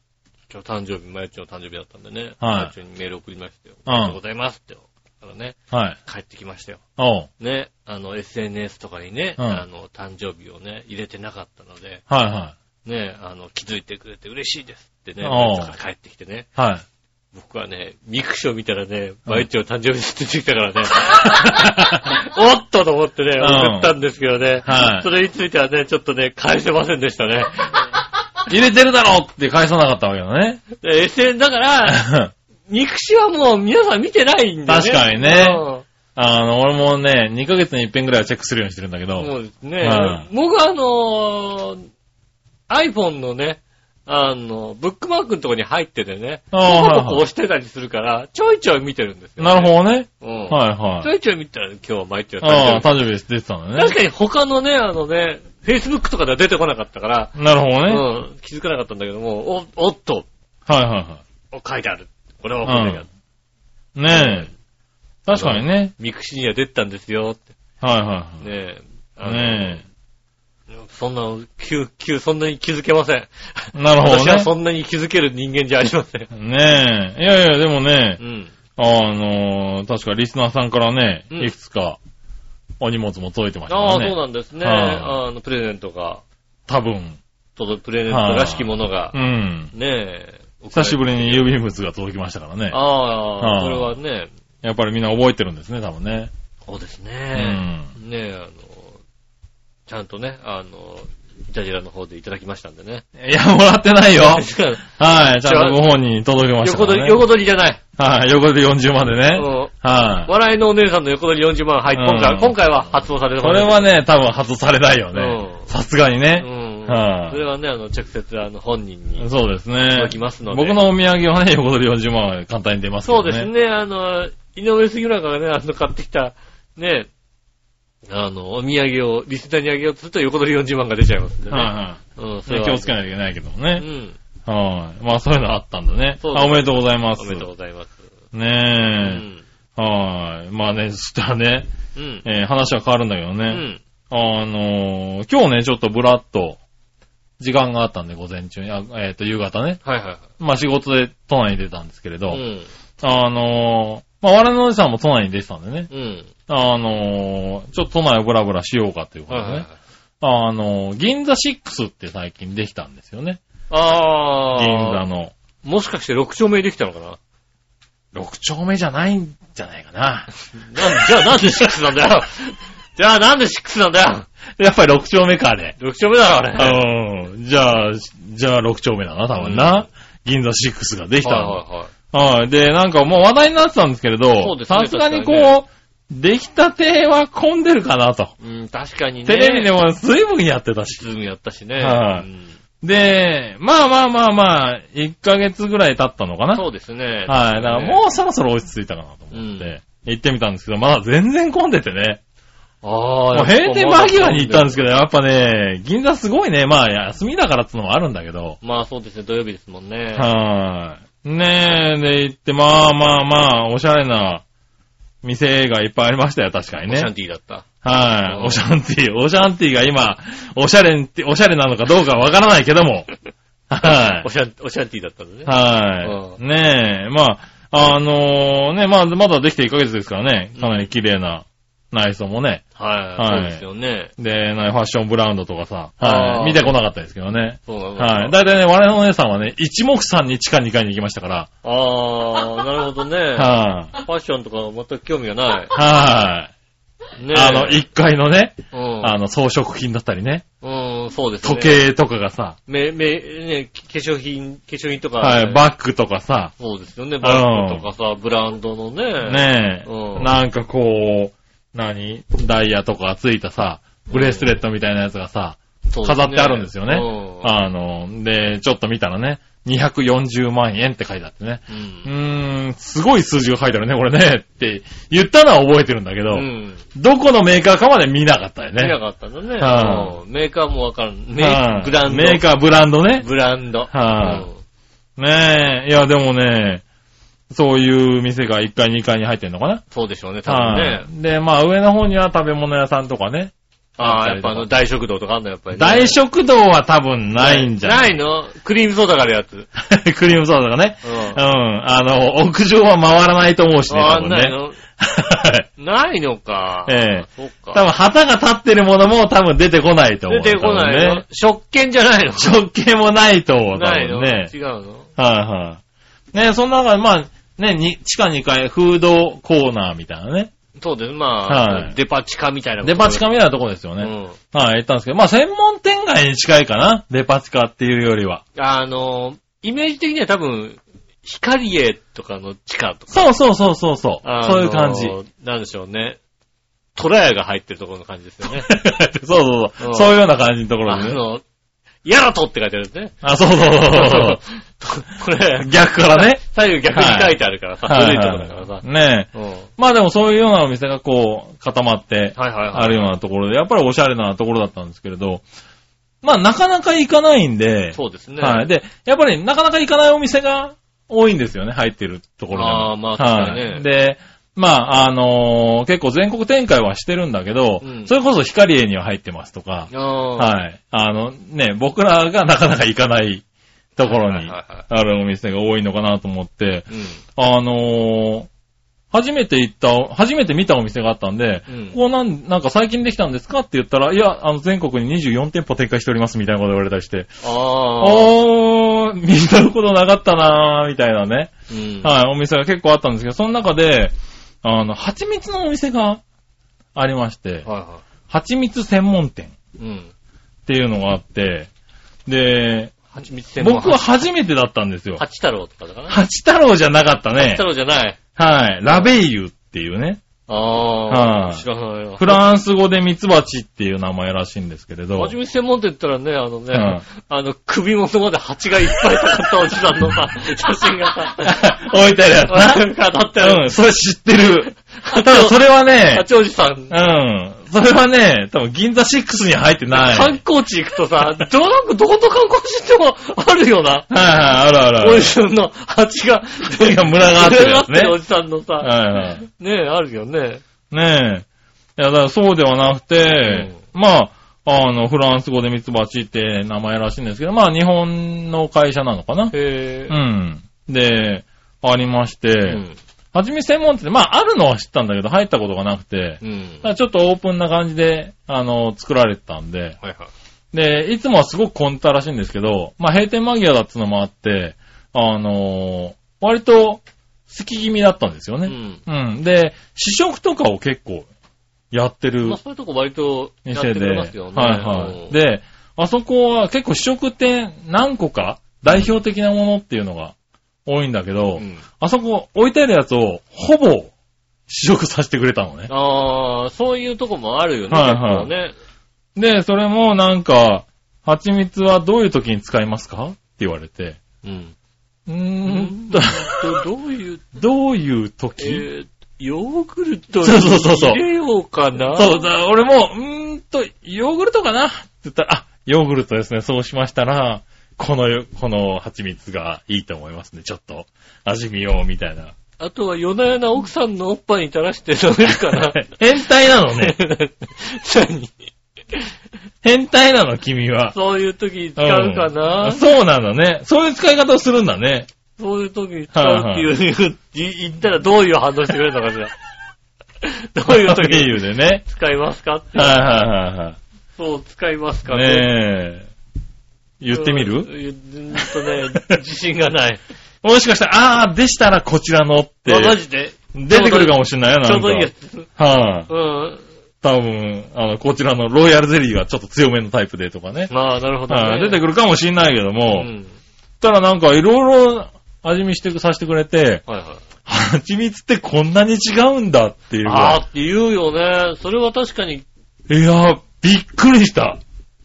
今日誕生日、まゆっちの誕生日だったんでね。はいまゆっちにメール送りましたよ。うんありがとうございますって。からね、い。はい。帰ってきましたよ。おう。ね、あの、SNS とかにね、うんあの、誕生日をね、入れてなかったので、はいはね、あの、気づいてくれて嬉しいですってね、から帰ってきてね、い。はい。僕はね、ミクシィ見たらね、バイチョウ誕生日って出てきたからね、おっとと思ってね、ん送ったんですけどね、はいそれについてはね、ちょっとね、返せませんでしたね。入れてるだろって返さなかったわけだね。で SNS だから、ミクシーはもう皆さん見てないんだよね。確かにねうんあの、俺もね、2ヶ月に一遍ぐらいはチェックするようにしてるんだけど。そうですね。はい僕はあのー iPhone のね、あの、ブックマークのとこに入っててね、ポコポコ押してたりするから、ちょいちょい見てるんですよ、なるほどね。ど。うん。はいはいちょいちょい見たら今日は毎日はああ、誕誕生日です。出てたん生日。だね。確かに他のね、あのね、Facebook とかでは出てこなかったから、なるほどね。うん、気づかなかったんだけども、お、おっと、はいはいはお書いてある。これは送んなきゃ。い。ねえ。確かにね。ミクシーには出てたんですよって。はいはいはねえ。い。あのねそんな、急、急、そんなに気づけません。え。なるほど私はね。そんなに気づける人間じゃありません。ねえ。いやいや、でもねう、ん。あのー、確かリスナーさんからね、うんいくつかお荷物も届いてましたああ、からね。そうなんですね。はあの、プレゼントが、多分。届くプレゼントらしきものがう、ん。ねえ。久しぶりに郵指便物が届きましたからね。ああ、はいこれはね、やっぱりみんな覚えてるんですね、多分ね。そうですうね。ん。ねえ、あの、ちゃんとね、あの、イタジラの方でいただきましたんでね。いや、もらってないよ。はい。ちゃんとご本人に届けました横取り。横取りじゃない。はい、横で40までね。うんはい。笑いのお姉さんの横取り40万入って、今回、うん今回は発動されてこれはね、多分発されないよねう。んさすがにうね。ん。はいそれはね、あの、直接、あの、本人に。そうですね届きますので僕のお土産はね、横取り40万は簡単に出ますね。そうです。ね、あの、井上杉村がね、あの、買ってきた、ね、あの、お土産を、リスナーにあげようとすると横取り40万が出ちゃいますんでね。はいはうん、い。それ気をつけないといけないけどもね。うん。はい。まあそういうのあったんだね。そうあ、おめでとうございます。おめでとうございます。うねん。え。はい。まあね、そしたらね、うん。えー話は変わるんだけどね。うん。あのー今日ね、ちょっとブラッと、時間があったんで、午前中に、あえっ、と、夕方ね。はいはいはい。まあ仕事で都内に出たんですけれど、うん。あのーまあ我々のおじさんも都内に出てたんでね。うん。あのーちょっと都内をブラブラしようかということでね。はいはいはい。あのー銀座6って最近できたんですよね。あー。銀座の。もしかして6丁目できたのかな？6丁目じゃないんじゃないかな。なんじゃあなんで6なんだよ じゃあなんで6なんだよやっぱり6丁目か、あれ。!6 丁目だろ、あれ。うん。じゃあ、じゃあ6丁目だな、多分な。銀座6ができたの。はいはいはい。はい。で、なんかもう話題になってたんですけれどそうで、すねさすがにこう、出来たては混んでるかなと。うん、確かにね。テレビでも随分やってたし。ズームやったしね。はいうんで、まあまあまあまあ、1ヶ月ぐらい経ったのかな。そうですね。はい。だからもうそろそろ落ち着いたかなと思って、行ってみたんですけど、まだ全然混んでてね。あもあ、う閉店間際に行ったんですけど。ど、やっぱね、銀座すごいね。まあ休みだからってのもあるんだけど。まあそうですね、土曜日ですもんね。はい。ねえ、で行って、まあまあまあ、おしゃれな店がいっぱいありましたよ、確かにシャンね。ティーだった。はい。うんオシャンティー、オシャンティーが今、おしゃれんって、おしゃれなのかどうかわからないけども。はいお。シャン、おシャンティーだったんだね。はい。ねえ、まあ、あのね、まあ、まだできて1ヶ月ですからね、かなり綺麗な内装もね。はい。そうですよね。で、なファッションブランドとかさ、はい。見てこなかったですけどね。そうなのはい。だいたいね、我々のお姉さんはね、一目散に地下2階に行きましたから。ああ、なるほどね。はい。ファッションとか全く興味がない。はい。ねあの、1階のね、うん。あの、装飾品だったりね、うん、そうですね。時計とかがさ、め、め、ね、化粧品、化粧品とか、はい、バッグとかさ、そうですよね。バッグとかさ、ブランドのね。ねえ、うんなんかこう、何？ダイヤとかついたさ、ブレスレットみたいなやつがさ、そうですね飾ってあるんですよね。うんあの、で、ちょっと見たらね、240万円って書いてあってね。う。うんーん、すごい数字が書いてあるね、これね。って言ったのは覚えてるんだけど、うん。どこのメーカーかまで見なかったよね。見なかったんだね。はうんメーカーもわかる。メはいーブランド。メーカー、ブランドね。ブランド。はうんねえ。いや、でもね、そういう店が1階、2階に入ってんのかな？そうでしょうね、多分ね。はいで、まあ上の方には食べ物屋さんとかね。ああ、やっぱあの大食堂とかあんの、やっぱりね。大食堂は多分ないんじゃなないいの？クリームソーダがあるやつ。クリームソーダがね。ううんん。あの、屋上は回らないと思うしね、ね。ないの？は いないのか。ええそっか。多分旗が立ってるものも多分出てこないと思う。出てこないね。食券じゃないの？食券もないと思う、多ないの？分ね。違うの？はいはい。ねその中で、まあ、ね、に地下2階、フードコーナーみたいなね。そうです。まあ、はいデパ地下みたいな。デパ地下みたいなとこですよね。うん。はい、行ったんですけど、まあ、専門店街に近いかな？デパ地下っていうよりは。あの、イメージ的には多分、光栄とかの地下とか。そうそうそうそうそう。あのそういう感じ。なんでしょうね。トラヤが入ってるところの感じですよね。そうそうそうう。んそういうような感じのところでね。あの、やらとって書いてあるんですね。あ、そうそうそうそう。これ、逆からね。左右逆に書いてあるからさ、はい古いところだからさ。ねえ。うん。はいまあでもそういうようなお店がこう、固まって、はいはい。あるようなところで、やっぱりおしゃれなところだったんですけれど、まあなかなか行かないんで、そうですね。はい。で、やっぱりなかなか行かないお店が多いんですよね、入ってるところでも。あーまあ確かにねはい。で、まあ、あのー結構全国展開はしてるんだけど、うんそれこそ光栄には入ってますとか。はい。あの、ね、僕らが なかなか行かないところにあるお店が多いのかなと思って、うん。あのー初めて行った、初めて見たお店があったんで、うんここなん、なんか最近できたんですかって言ったら、いや、あの、全国に24店舗展開しておりますみたいなこと言われたりして、ああ。見たことなかったなー、みたいなね、うん。はい、お店が結構あったんですけど、その中で、あの、蜂蜜のお店がありまして、はいは蜂蜜専門店。っていうのがあって、で、蜂蜜専門僕は初めてだったんですよ。八太郎とかだかな八太郎じゃなかったね八太。郎じゃない。はい。ラベイユっていうね。ああ。はい知らないよ。フランス語でミツバチっていう名前らしいんですけれど。蜂蜜専門店って言ったらね、あのね、うんあの、首元まで蜂がいっぱいかかったおじさんのさ、写真がさ、置いてあるやつな。なんかだってうん、それ知ってる。ただそれはね、八王子さん、うん。それはね、多分銀座6に入ってない。観光地行くとさ、どなんかどこと観光地行ってもあるよな。はいはい、あるあるある。おじさんの蜂が、手が群がってるやつねおじさんのさ、はいはい。ねえ、あるよね。ねえ。いや、だからそうではなくて、まあ、あの、フランス語でミツバチって名前らしいんですけど、まあ、日本の会社なのかな。へえ。うん。で、ありまして、うん。はじめ専門店、まあ、あるのは知ったんだけど、入ったことがなくて、うん。だからちょっとオープンな感じで、あの、作られてたんで、はいはい。で、いつもはすごく混んでたらしいんですけど、まあ、閉店間際だっつうのもあって、あの割と、好き気味だったんですよね。うん。うん。で、試食とかを結構やってるまあそういうとこ割とやってますよね。はいはい。うん、で、あそこは結構試食って何個か代表的なものっていうのが多いんだけど、うんあそこ置いてあるやつをほぼ試食させてくれたのね。ああ、そういうとこもあるよね、はいはいね。で、それもなんか、蜂蜜はどういう時に使いますか？って言われて、うん。うーん、どどういう、どういう え時、ー、ヨーグルトに入れようかな？そうだ、俺も、うーんと、ヨーグルトかな？って言ったら、あ、ヨーグルトですね。そうしましたら、このよ、この蜂蜜がいいと思いますね。ちょっと、味見よう、みたいな。あとは夜な夜な奥さんのおっぱいに垂らして飲めるかな。変態なのね。何？変態なの、君は。そういう時に使うかな、うんそうなんだね。そういう使い方をするんだね。そういう時に使うっていう、言言ったらどういう反応してくれるのかしら。どういう時経に由でね。使いますかって。はいはいはいはそう、使いますかい。ね。ねえ。言ってみる？うんとね、自信がない。もしかしたら、あー、でしたらこちらのってあ、マジで出てくるかもしれないよ、なんか。ちょうどいいやつ。はい、うん。多分、あの、こちらのロイヤルゼリーがちょっと強めのタイプでとかね。まあ、なるほどはい、ね。出てくるかもしれないけどうも、ん。たらなんかいろいろ味見してさせてくれて、はいはい。蜂蜜ってこんなに違うんだっていうぐらあーって言うよね。それは確かに、い。いや、びっくりした。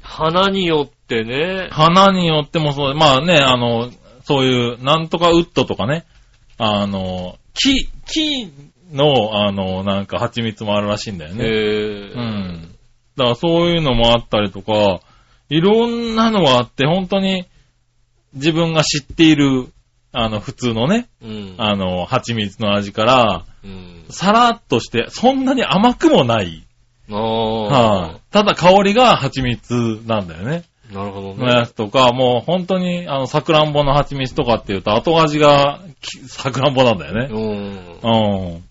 花によってね。花によってもそう、まあね、あの、そういう、なんとかウッドとかね、あの、木、木の、あの、なんか蜂蜜もあるらしいんだよへね。ぇうん。だからそういうのもあったりとか、いろんなのがあって、本当に自分が知っている、あの、普通のね、うん。あの、蜂蜜の味から、うん。さらっとして、そんなに甘くもない。あは。ただ香りが蜂蜜なんだよね。なるほどのやね。つとか、もう本当に、あの、さくらんぼの蜂蜜とかっていうと、後味がきさくらんぼなんだよね。うん。うん。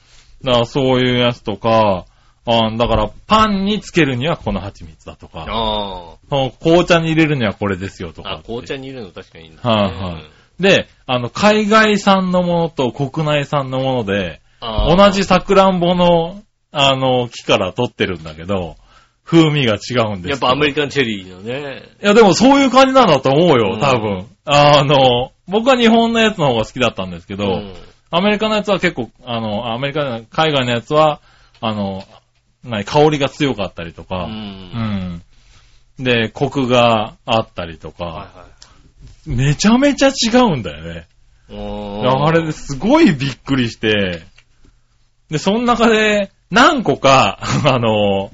だからそういうやつとか、あだからパンにつけるにはこの蜂蜜だとか、あ紅茶に入れるにはこれですよとあ。あか、。紅茶に入れるの確かにいいんだ、ね。はいはいで、あの、海外産のものと国内産のもので、ああ同じさくらんぼの、あの、木から取ってるんだけど、風味が違うんですやっぱアメリカカンチェリーのね。いや、でもそういう感じなんだと思うよ、うん多分。あの、僕は日本のやつの方が好きだったんですけど、うんアメリカのやつは結構、あの、アメリカの、海外のやつは、あの、何、香りが強かったりとう。か、うんん。で、コクがあったりとか、はいはめちゃめちゃ違うんだよね。い。うんあれですごいびっくりして、で、その中で何個か、あの、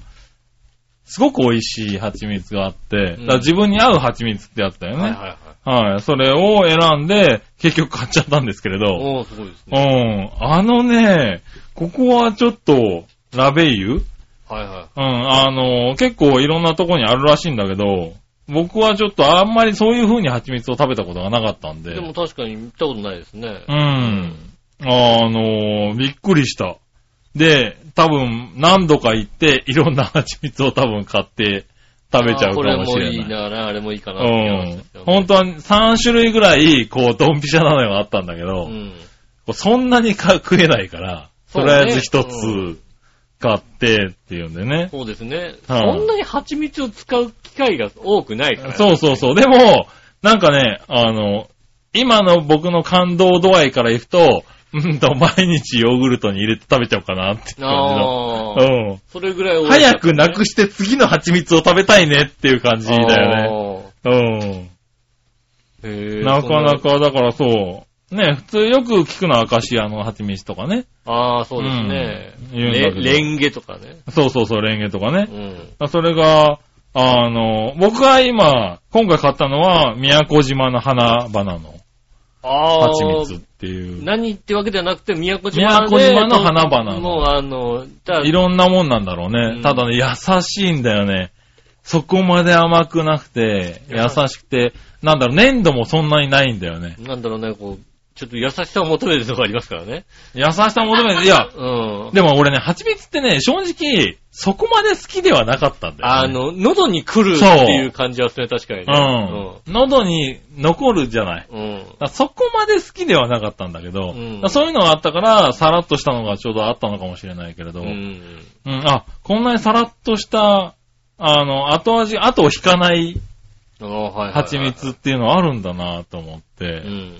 すごく美味しい蜂蜜があって、だから自分に合う蜂蜜ってやつだよね。はいはいはい。はい。それを選んで、結局買っちゃったんですけれど、おー、すごいですうね。ん。あのね、ここはちょっと、ラベイユはいはうん。あの、結構いろんなとこにあるらしいんだけど、僕はちょっとあんまりそういう風に蜂蜜を食べたことがなかったんい。で。でも確かに見たことないですね。うん。あの、びっくりした。で、多分何度か行って、いろんな蜂蜜を多分買って食べちゃうかもしれない。これもいいな、あれもいいかなうって思いましん。本当は3種類ぐらい、こう、ドンピシャなのがあったんだけど、うん。そんなにか食えないから、とりあえず一うつ買ってっていうんでね。そうですね。はいそんなに蜂蜜を使う機会が多くないから。そうそうそう。でも、なんかね、あの、今の僕の感動度合いからいくと、うんと、毎日ヨーグルトに入れて食べちゃおうかなって感。じの。うん。それぐらい美味しかった早くなくして次の蜂蜜を食べたいねっていう感じだよね。うん。なかな。か、だからそう。ね、普通よく聞くのはアカシアの蜂蜜とかね。ああ、そうですね。うんレレンゲとかね。そうそうそう、レンゲとかねう。ん。それが、あの、僕が今、今回買ったのは、宮古島の花々のああ。蜂蜜っていう。何ってわけではなくて、宮古島で宮古島の花々のもうあの、いろんなもんなんだろうね。うんただね、優しいんだよね。そこまで甘くなくて、優しくて、なんだろう、粘度もそんなにないんだよね。なんだろうね、こう、ちょっと優しさを求めるとこありますからね。優しさ求めて、いや、うん。でも俺ね、蜂蜜ってね、正直、そこまで好きではなかったんだよ、ね。あ、の、喉に来るっていう感じはするね、確かにね。うん。喉に残るじゃない。うん。そこまで好きではなかったんだけど、うんそういうのがあったから、さらっとしたのがちょうどあったのかもしれないけれど、ううん、ん。あ、こんなにさらっとした、あの、後味、後を引かない。蜂蜜っていうのはあるんだなと思っうて、ん。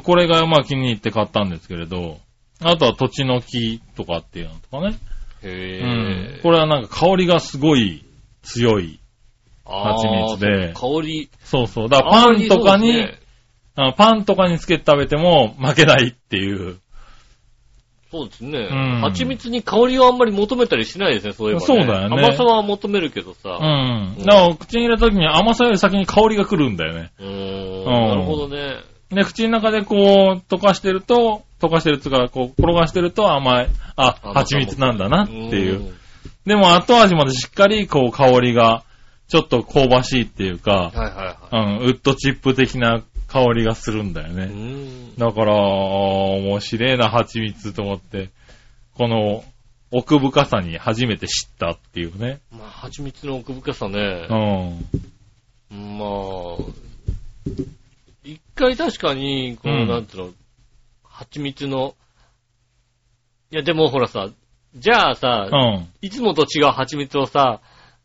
これがまあ気に入って買ったんですけれど、あとは土地の木とかっていうのとかね。へうんえ。。これはなんか香りがすごい強い。蜂蜜で香り。そうそう。だからパンとかに、ねあパンとかにつけて食べても負けないっていう。そうですね。うん蜂蜜に香りをあんまり求めたりしないですね、そういえば、ね。そうだよね甘さは求めるけどさ。うん。うんだから口に入れた時に甘さより先に香りが来るんだよね。う。んなるほどね。で、口の中でこう、溶かしてると、溶かしてるつうか、こう、転がしてると甘い、あ、蜂蜜なんだなっていう。ん。でも後味までしっかり、こう、香りが、ちょっと香ばしいっていうか、はいはいはうん、ウッドチップ的な香りがするんだよね。ん。だから、面白いな、蜂蜜と思って、この、奥深さに初めて知ったっていうね。まあ、蜂蜜の奥深さねう。ん。まあ、一回確かに、こう、うんなんていうの、蜂蜜の、いやでもほらさ、じゃあさ、うん。いつもと違う蜂蜜をさ、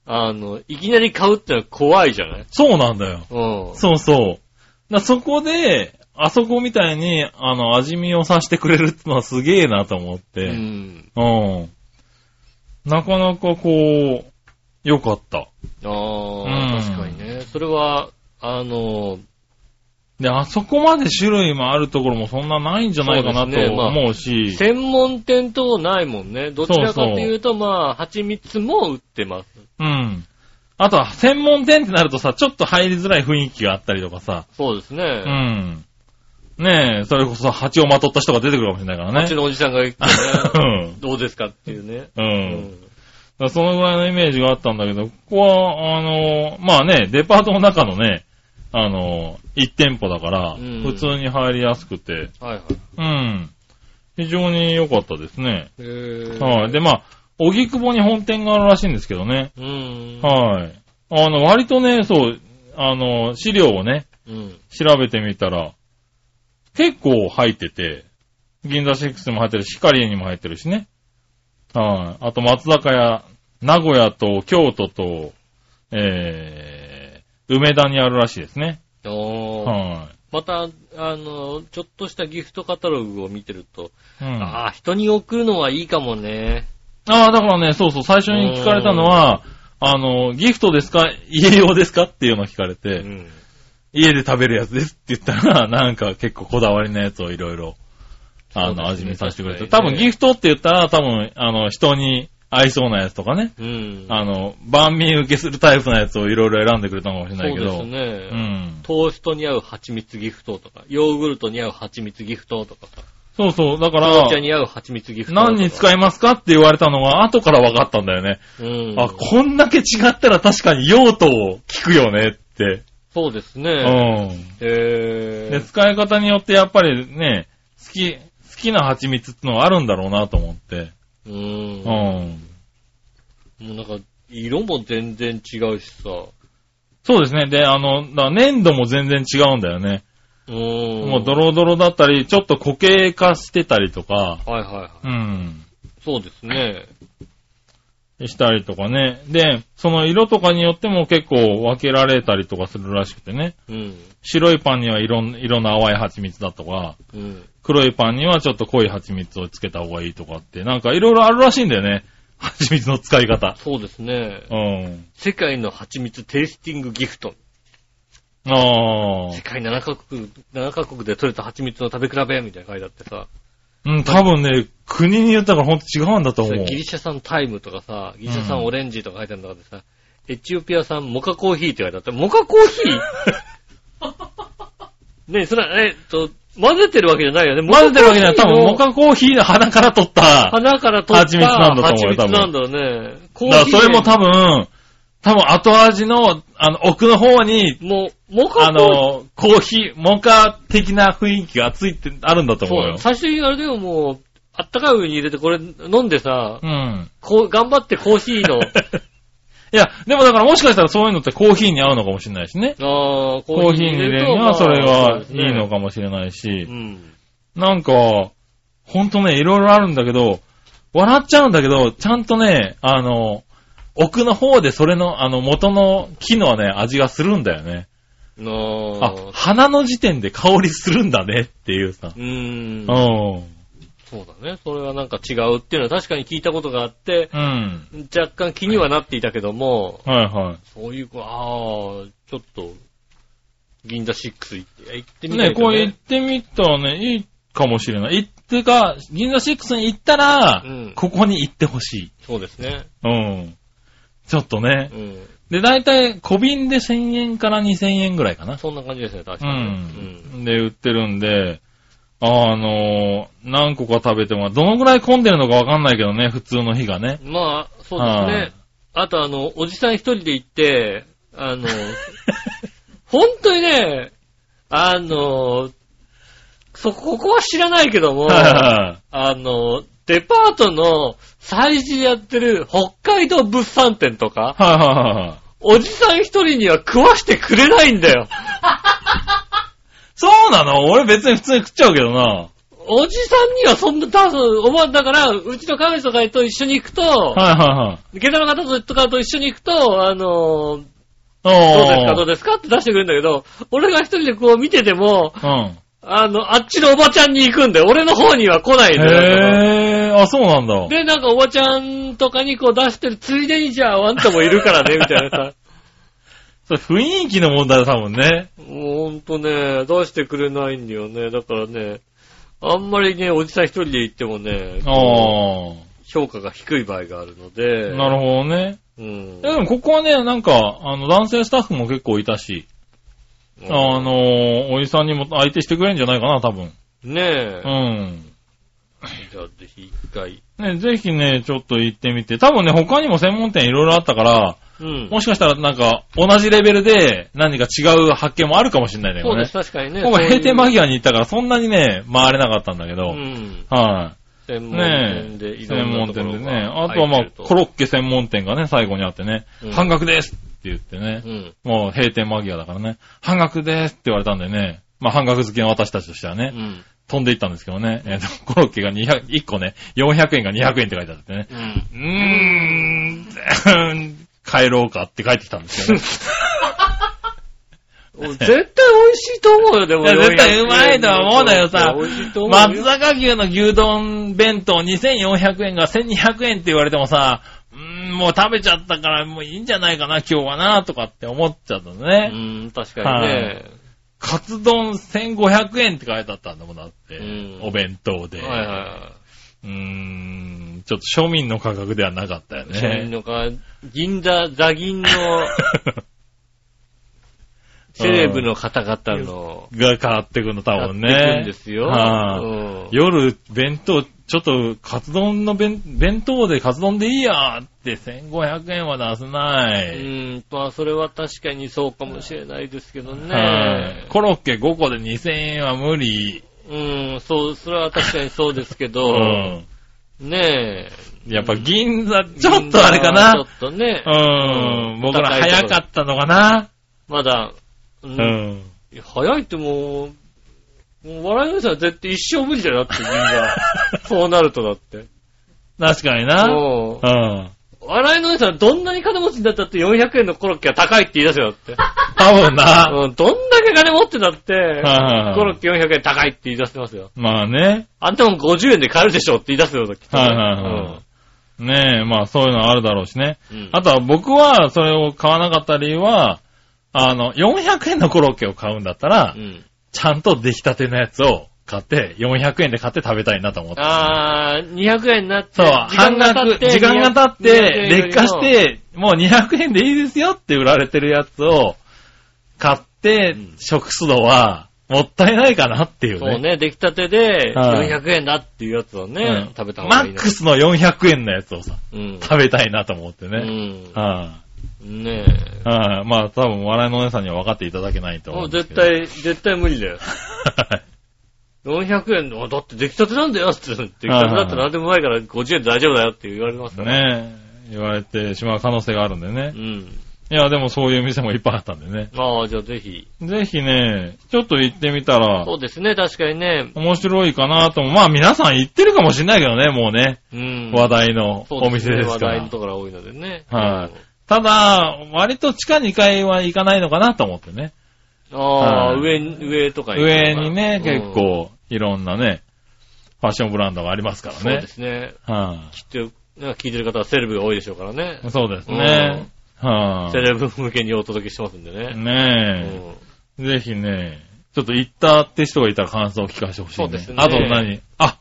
あの、いきなり買うってのは怖いじゃない？そうなんだよ。うん。そうそう。だそこで、あそこみたいに、あの、味見をさせてくれるってのはすげえなと思っうて。ん。うん。なかなかこう、良かった。ああ、うん確かにね。それは、あの、で、あそこまで種類もあるところもそんなないんじゃないかなとそうですねまあ思うし、専門店とないもんね。どちらかというと、まあ、蜂蜜も売ってます。うん。あとは、専門店ってなるとさ、ちょっと入りづらい雰囲気があったりとかさ、そうですね。うん。ねえ、それこそ蜂をまとった人が出てくるかもしれないからね。蜂のおじさんが言ってね、うん。どうですかっていうね。う。うんん。だからそのぐらいのイメージがあったんだけど、ここは、あの、まあね、デパートの中のね、あの、1店舗だから、うん普通に入りやすくて、はいはい。うん。非常に良かったですね。へーはい。で、まあ、荻窪に本店があるらしいんですけどね。うん。はい。あの、割とね、そう、あの、資料をね、うん。調べてみたら、結構入ってて、銀座6にも入ってるし、ヒカリエにも入ってるしね。はい。あと松坂屋、名古屋と京都と、えー、梅田にあるらしいですね。おーはまた、あの、ちょっとしたギフトカタログを見てると、い。うん。あああ、人に送るのはいいかもね。あー、だからね、そうそう、最初に聞かれたのは、あの、ギフトですか家用ですかっていうのを聞かれうて、ん。家で食べるやつですって言ったら、なんか結構こだわりのやつをいろいろ、あの、ね味見させてくれて。ね多分ギフトって言ったら、多分、あの、人に合いそうなやつとかね。うん。あの、万民受けするタイプのやつをいろいろ選んでくれたのかもしれないけど。そうですね。うん。トーストに合う蜂蜜ギフトとか、ヨーグルトに合う蜂蜜ギフトとかさ、そうそう。だか紅茶ら、に合う蜂蜜ギフト。何に使いますかって言われたのが後から分かったんだよね。うん。あ、こんだけ違ったら確かに用途を聞くよねって。そうですうね。ん。へで、使い方によってやっぱりね、好き、好きな蜂蜜ってのがあるんだろうなと思って。ー。う。うんん。もうなんか、色も全然違うしさ。そうですね。で、あの、粘度も全然違うんだよね。うーん。もうドロドロだったり、ちょっと固形化してたりとか、はいはいはい。うん。そうですね。したりとかね。で、その色とかによっても結構分けられたりとかするらしくてね。うん。白いパンには色ん色の淡い蜂蜜だとか、うん。黒いパンにはちょっと濃い蜂蜜をつけた方がいいとかって、なんかいろいろあるらしいんだよね。蜂蜜の使い方。そうですね。うん。世界の蜂蜜テイスティングギフト。ああ世。界7カ国、7カ国で採れた蜂蜜の食べ比べみたいな書いてあってさ。うん、多分ね、国によったからほんと違うんだと思う。ギリシャ産タイムとかさ、ギリシャ産オレンジとか書いてある中でさ、エチオピア産モカコーヒーって書いてあって、モカコーヒー？ねえ、それは、えっと、混ぜてるわけじゃないよね。混ぜてるわけじゃない。多分、モモカカコーヒーの鼻から取った。花から取った蜂蜜なんだと思うよ蜂蜜なんだろうね。コだからそれも多分、多分後味の、あの、奥の方に、もう、モカあコーヒー。の、コーヒー、モカ的な雰囲気がついて、あるんだと思うよ。最初にあれでももう、あったかい上に入れてこれ飲んでさ、うん。こう、頑張ってコーヒーの、いや、でもだからもしかしたらそういうのってコーヒーに合うのかもしれないしね。あーコーヒーに入れるにはそれがいいのか。かもしれないしう、ん。なんか、ほんとね、いろいろあるんだけど、笑っちゃうんだけど、ちゃんとね、あの、奥の方でそれの、あの、元の木のね、味がするんだよね。ああ、花の時点で香りするんだねっていうさ。うーんう。ん。そうだね。それはなんか違うっていうのは確かに聞いたことがあって、うん。若干気にはなっていたけども、はいはい。そういう、ああ、ちょっと、銀座6行って、行ってみたね、いとこう行ってみたらね、いいかもしれない。行ってか、銀座6に行ったら、うんここに行ってほしい。そうですね。うん。ちょっとね。うん。で、だいたい小瓶で1000円から2000円ぐらいかな。そんな感じですね、確うかにね。ん。で、売ってるんで、あの何個か食べても、どのぐらい混んでるのかわかんないけどね、普通の日がね。うんまあ、そうですはいね。あとあの、おじさん一人で行って、あの、本当にね、あの、そこ、ここは知らないけども、はいはいあの、デパートの催事でやってる北海道物産展とか、はいはいはい。おじさん一人には食わしてくれないんだよ。そうなの？俺別に普通に食っちゃうけどな。おじさんにはそんな、多分、おば、だから、うちの彼女とかと一緒に行くと、はいはいはい。下駄の方とかと一緒に行くと、あの、おーどうですか？どうですか？って出してくれるんだけど、俺が一人でこう見てても、うん。あの、あっちのおばちゃんに行くんだよ。俺の方には来ないんだよ。へー、あ、そうなんだ。で、なんかおばちゃんとかにこう出してるついでにじゃああんたもいるからね、みたいなさ。それ雰囲気の問題だ、多分ね。もうほんとね、出してくれないんだよね。だからね、あんまりね、おじさん一人で行ってもね、あ評価が低い場合があるので。あ。なるほどね。うん。えでもここはね、なんか、あの、男性スタッフも結構いたし、あの、おじさんにも相手してくれるんじゃないかな、多分。ねえ。うん。じゃあぜひ一回。ね、ぜひね、ちょっと行ってみて。多分ね、他にも専門店いろいろあったから、うん。もしかしたらなんか、同じレベルで何か違う発見もあるかもしれないねそうです、。確かにね。今回閉店間際際に行ったからそんなにね、回れなかったんだけど、うん。はい、専門ね店でえ、専門店でね。あとはまあ、コロッケ専門店がね、最後にあってね、うん半額ですって言ってね、うん。もう閉店間際だからね、半額ですって言われたんでね、まあ半額好きの私たちとしてはね、うん。飛んでいったんですけどね、えっ、と、コロッケが200、1個ね、400円が200円って書いてあってね、うん。うーん、帰ろうかって帰ってきたんですよね。絶対美味しいと思うよ、でも。いや絶対うまいとは思うんだよさ美味しいと思うよ。松坂牛の牛丼弁当2400円が1200円って言われてもさ、うーん、もう食べちゃったからもういいんじゃないかな、今日はな、とかって思っちゃったのうね。ん、確かにね。カツ丼1500円って書いてあったんだもんだって、うんお弁当で。はいはうーん、ちょっと庶民の価格ではなかったよい。そういうね。のか、銀座、座銀の、セレブの方々の、が変わってくの多分やってくんねで。すよ。夜、弁当、ちょっと、カツ丼の弁、弁当でカツ丼でいいやって1500円は出せなうい。ん、まあ、それは確かにそうかもしれないですけどはいね。コロッケ5個で2000円は無理。うん、そう、それは確かにそうですけうど、ん。ねえ。やっぱ銀座、ちょっとあれかな。ちょっとね。うん。僕ら高いとこ早かったのかな。まだ、ううんん。いや早いってもう、もう笑いの人は絶対一生無理だよ、だってみんな。そうなるとだって。確かにな。うん。笑いのお姉さんどんなに金持ちになったって400円のコロッケは高いって言い出すよ、だって。多分な。うん、どんだけ金持ってたって、はいコロッケ400円高いって言い出してますよ。まあね。あんたもん50円で買えるでしょって言い出すよ、だって。はいはいはい。ねえ、まあそういうのあるだろうしね。うんうんあとは僕はそれを買わなかった理由は、あの、400円のコロッケを買うんだったら、うん。ちゃんと出来たてのやつを買って、400円で買って食べたいなと思って。あー、200円になって、そう、半額、時間が経って、劣化し、200て、もう200円でいいですよって売られてるやつを買ってうん、食すのは、もったいないかなっていうね。そうね、出来たてではい400円だっていうやつをね、うん食べた方がいいな。マックスの400円のやつをさ、うん。食べたいなと思ってうね。ん。はい、ねはい、まあ多分笑いのお姉さんには分かっていただけないとえ。もう思うんですけど。絶対、絶対無理だよ。400円の、だって出来たてなんだよって、出来たてだって何でもないから50円で大丈夫だよって言われますから。ねえ、言われてしまう可能性があるんでねう。ん。いや、でもそういう店もいっぱいあったんでね。まあ、じゃあぜひ。ぜひね、ちょっと行ってみたらそ、うですね、確かにね。面白いかなとも。まあ皆さん行ってるかもしれないけどね、もうね。うん。話題のお店ですから話題の。ところが多いのでね。はいただ、割と地下2階は行かないのかなと思ってね。うん。ああ、はい上に、上とか行上にね、うん結構いろんなね、ファッションブランドがありますからそうでね。すね。はきっと、なんか聞いてる方はセレブが多いでしょうからね。い。そうですね。はセレブ向けにお届けしてますんでい。ね。ねうんえ。ぜひね、ちょっと行ったって人がいたら感想を聞かせてほしい、ね。そうですねあと何？あ、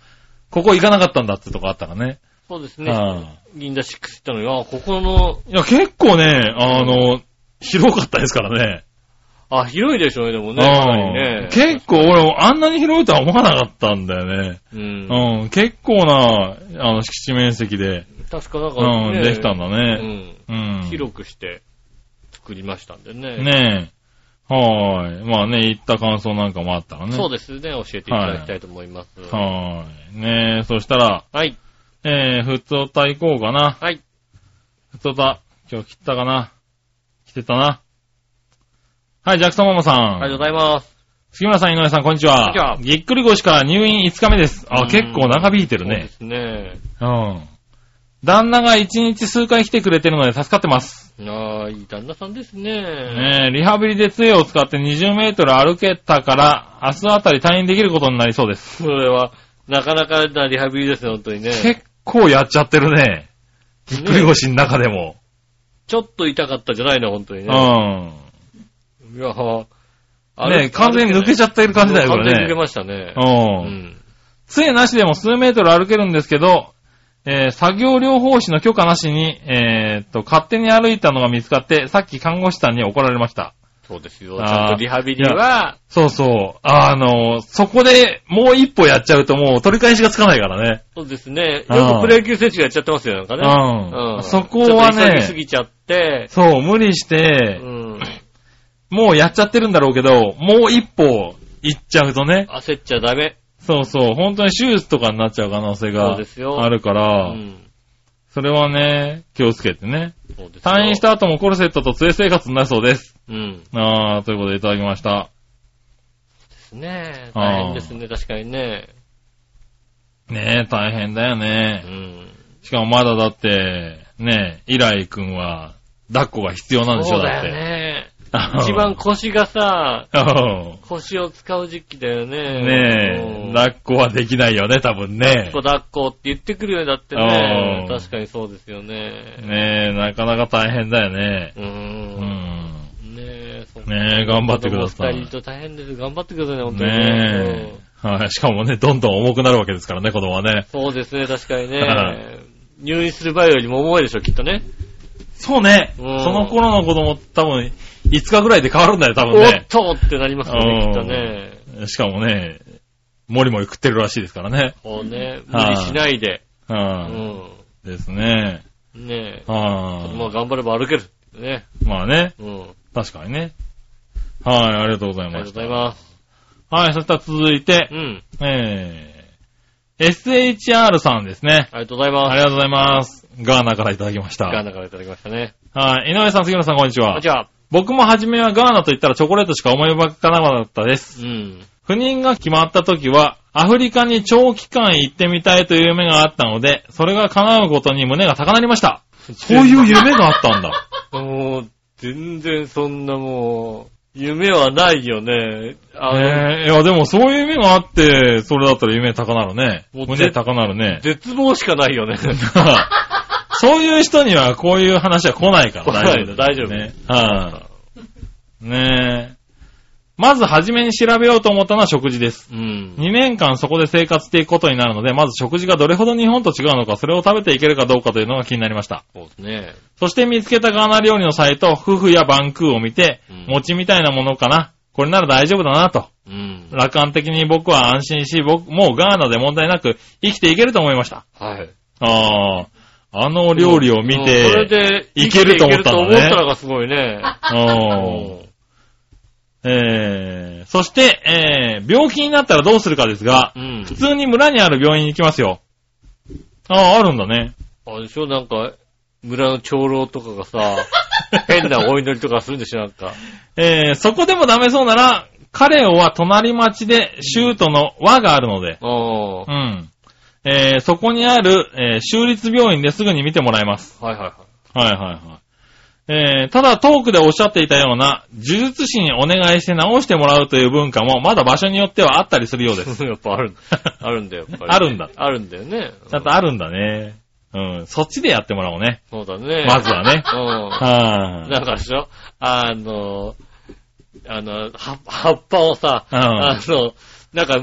ここ行かなかったんだってとこあったらね。そうですねは。銀座6行ったのに、あ、ここの、いや、結構ね、あの、広かったですからね。あ、広いでしょうね、でもね。かなりねうん。結構俺、あんなに広いとは思わなかったんだよね。うん。うん、結構な、あの、敷地面積で、確かなんか、うん、ねできたんだうね。ん。うん。広くして作りましたんでね。ねえ。はーい。まあね、行った感想なんかもあったらね。そうですね、教えていただきたいと思います。はーい。ねえ、そしたら、はい。えー、ふつおた行こうかな。はい。ふつおた、今日切ったかな来てたな。はい、ジャクソンママさん。ありがとうございます。杉村さん、井上さん、こんにちは。こんにちはぎっくり腰から入院5日目です。あ、うん結構長引いてるねそうで。すね。うん。旦那が1日数回来てくれてるので助かってます。ああ、いい旦那さんですね。ねえ、リハビリで杖を使って20メートル歩けたから、明日あたり退院できることになりそうです。それは、なかなかなリハビリですね、本当にね。結構やっちゃってるね。ぎっくり腰の中でも。ちょっと痛かったじゃないの、本当にうね。ん。いやあね完全に抜けちゃってる感じだよ、ね。完全に抜けましたね。う。うんん。杖なしでも数メートル歩けるんですけど、えー作業療法士の許可なしに、えーっと、勝手に歩いたのが見つかって、さっき看護師さんに怒られました。そうですよ。ちゃんとリハビリは、そうそう。あの、そこでもう一歩やっちゃうともう取り返しがつかないからね。そうですね。よくプロ野球選手がやっちゃってますよ、なんかね。うんうん。そこはね急ぎすぎちゃって、そう、無理しうて、ん。もうやっちゃってるんだろうけど、もう一歩行っちゃうとね。焦っちゃダメ。そうそう、本当に手術とかになっちゃう可能性そがうですよあるかうら、ん。それはね、気をつけてね。そうですよ退院した後もコルセットと杖生活になるそうです。うん。あー、ということでいただきました。ですね。大変ですね、確かにね。ねえ、大変だようね。ん。しかもまだだって、ねえ、イライ君は、抱っこが必要なんでしょ、そうだよだって。ね。うん一番腰がさ、うん腰を使う時期だよね。ねえ、うん抱っこはできないよね、多分ね。抱っこ抱っこって言ってくるようになってうん。ね確かにそうですよね。ねえ、なかなか大変だよね。う。うんん。ねえ、ねえ頑張ってください二人と大変です。頑張ってくださいね、本当にねえ。はい。しかもね、どんどん重くなるわけですからね、子供はね。そうですね、確かにねはい。入院する場合よりも重いでしょ、きっとね。そうね。うんその頃の子供多分、5日ぐらいで変わるんだよ、多お分ね。っとってなりますよね、うんきっとね。しかもね、もりもり食ってるらしいですからね。こうね、無はい理しないで。うはい。ん。ですね。ねえ。はまあ頑張れば歩ける。ね。い。まあね、うん。確かにね。はい、ありがとうございありがとうご。ざいます。はい、そしたら続いてう、ん。えー、SHR さんですね。ありがとうございます。ありがとうございます。ガーナからいただきました。ガーナからいただきましたね。はい、井上さん、杉野さん、こんにちはこんに。ちは。僕も初めはガーナと言ったらチョコレートしか思い浮かなかったです。うん。赴任が決まった時は、アフリカに長期間行ってみたいという夢があったので、それが叶うことに胸が高鳴りました。そういう夢があったんだ。もう、全然そんなもう、夢はないよね。あの、えー、いや、でもそういう夢があって、それだったら夢高鳴るね。胸高鳴るね。絶望しかないよね。そういう人にはこういう話は来ないから来ないの大丈夫ね。はい、ねえ。まず初めに調べようと思ったのは食事です。うん。2年間そこで生活していくことになるので、まず食事がどれほど日本と違うのか、それを食べていけるかどうかというのが気になりました。そうですね。そして見つけたガーナ料理のサイト、夫婦やバンクーを見て、うん餅みたいなものかな。これなら大丈夫だなと。うん。楽観的に僕は安心し、僕、もうガーナで問題なく生きていけると思いました。はい。ああ、あの料理を見うんそれて、で、いけると思ったんだねいけると思ったのがすごいね。うんえー、そして、えー、病気になったらどうするかですが、うん。普通に村にある病院に行きますよ。ああ、あるんだね。あれでしょ？なんか、村の長老とかがさ、変なお祈りとかするんでしょ？なんか。えー、そこでもダメそうなら、彼は隣町で州都の和があるので、うん。えー、そこにある、えー、州立病院ですぐに見てもらえます。いはいはい。はいはいはい。えー、ただトークでおっしゃっていたような、呪術師にお願いして直してもらうという文化も、まだ場所によってはあったりするようです。やっぱある、あるんだよ、やっぱり。あるんだあるんだよね。ちゃんとあるんだね。うん。そっちでやってもらおうね。そうだね。まずはね。うん。はなんかでしょ？あの、あの、葉葉っぱをさ、うんあの、なんか、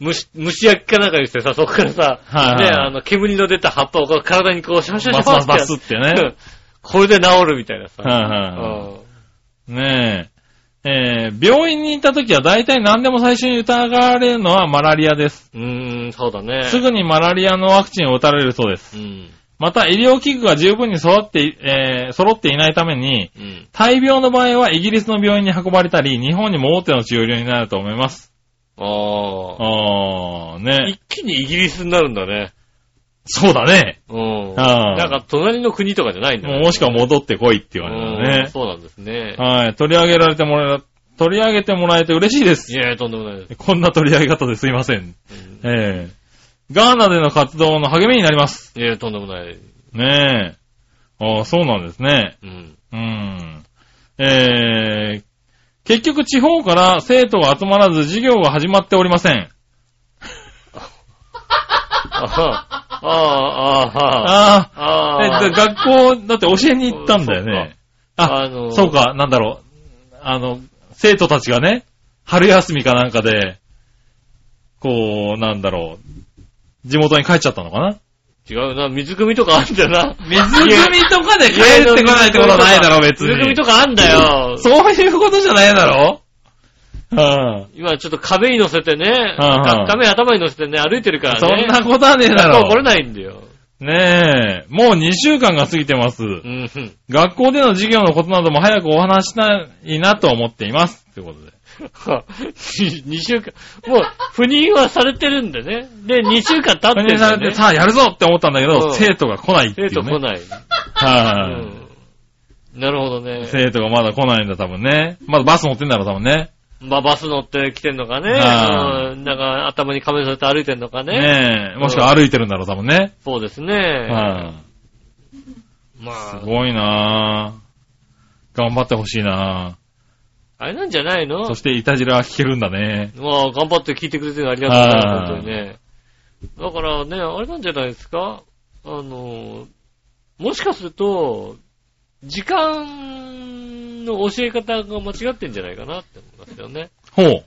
虫、虫焼きかなんかにしてさ、そこからさ、はいはいね、あの、煙の出た葉っぱをこう体にこう、シャンシャンシャンバスバスってねうん これで治るみたいなさ。はいはいはいねえ。えー、病院に行った時は大体何でも最初に疑われるのはマラリアです。うーん、そうだね。すぐにマラリアのワクチンを打たれるそうです。うん。また医療器具が十分に揃ってい、えー揃っていないために、うん。大病の場合はイギリスの病院に運ばれたり、日本にも大手の治療になると思います。ああ。あー、ね一。気にイギリスになるんだね。そうだね。うん。ああなんか隣の国とかじゃないんだね。もしくは戻ってこいって言われうんたね。そうなんですね。はい。取り上げられてもらえ、取り上げてもらえて嬉しいですい。やいや、とんでもないです。こんな取り上げ方ですいません。うんええガーナでの活動の励みになります。いやいや、とんでもない。ねえ。ああ、そうなんですね。うん。うん。えー、結局地方から生徒が集まらず授業が始まっておりません。ああ、ああ、あああ、ああ、え学校、だって教えに行ったんだよね。あ、あのそうか、なんだろう。あの、生徒たちがね、春休みかなんかで、こう、なんだろう、地元に帰っちゃったのかな？違うな、水汲みとかあんだよな。水汲みとかで帰ってこないってことはないだろ、別に。水汲みとかあんだよ。そういうことじゃないだろは今ちょっと壁に乗せてね、はあ壁頭に乗せてね、歩いてるかあ、らね。そんなことはねえだろ学校来。れないんだよ。ねえ、もう2週間が過ぎてます。うん。学校での授業のことなども早くお話したいなと思っています。ということで。2週間、もう、赴任はされてるんでね。で、2週間経ってそるんだよねされて、さあやるぞって思ったんだけど、うん生徒が来ないっていうね。生徒来ない。はい、うん。なるほどね。生徒がまだ来ないんだ、多分ね。まだバス乗ってんだろ、多分ね。まあ、バス乗って来てんのかね。はいうんなんか、頭に亀乗せて歩いてんのかね。ねえ。もしくは歩いてるんだろう、多分ね。そうですね。はい、まあ、すごいなぁ。頑張ってほしいなあれなんじゃないぁ。の？そして、いたじらは聞けるんだね。まあ、頑張って聞いてくれてありがとうございます、はい本当にね。だからね、あれなんじゃないですか？あの、もしかすると、時間の教え方が間違ってんじゃないかなって思いますよね。ほう。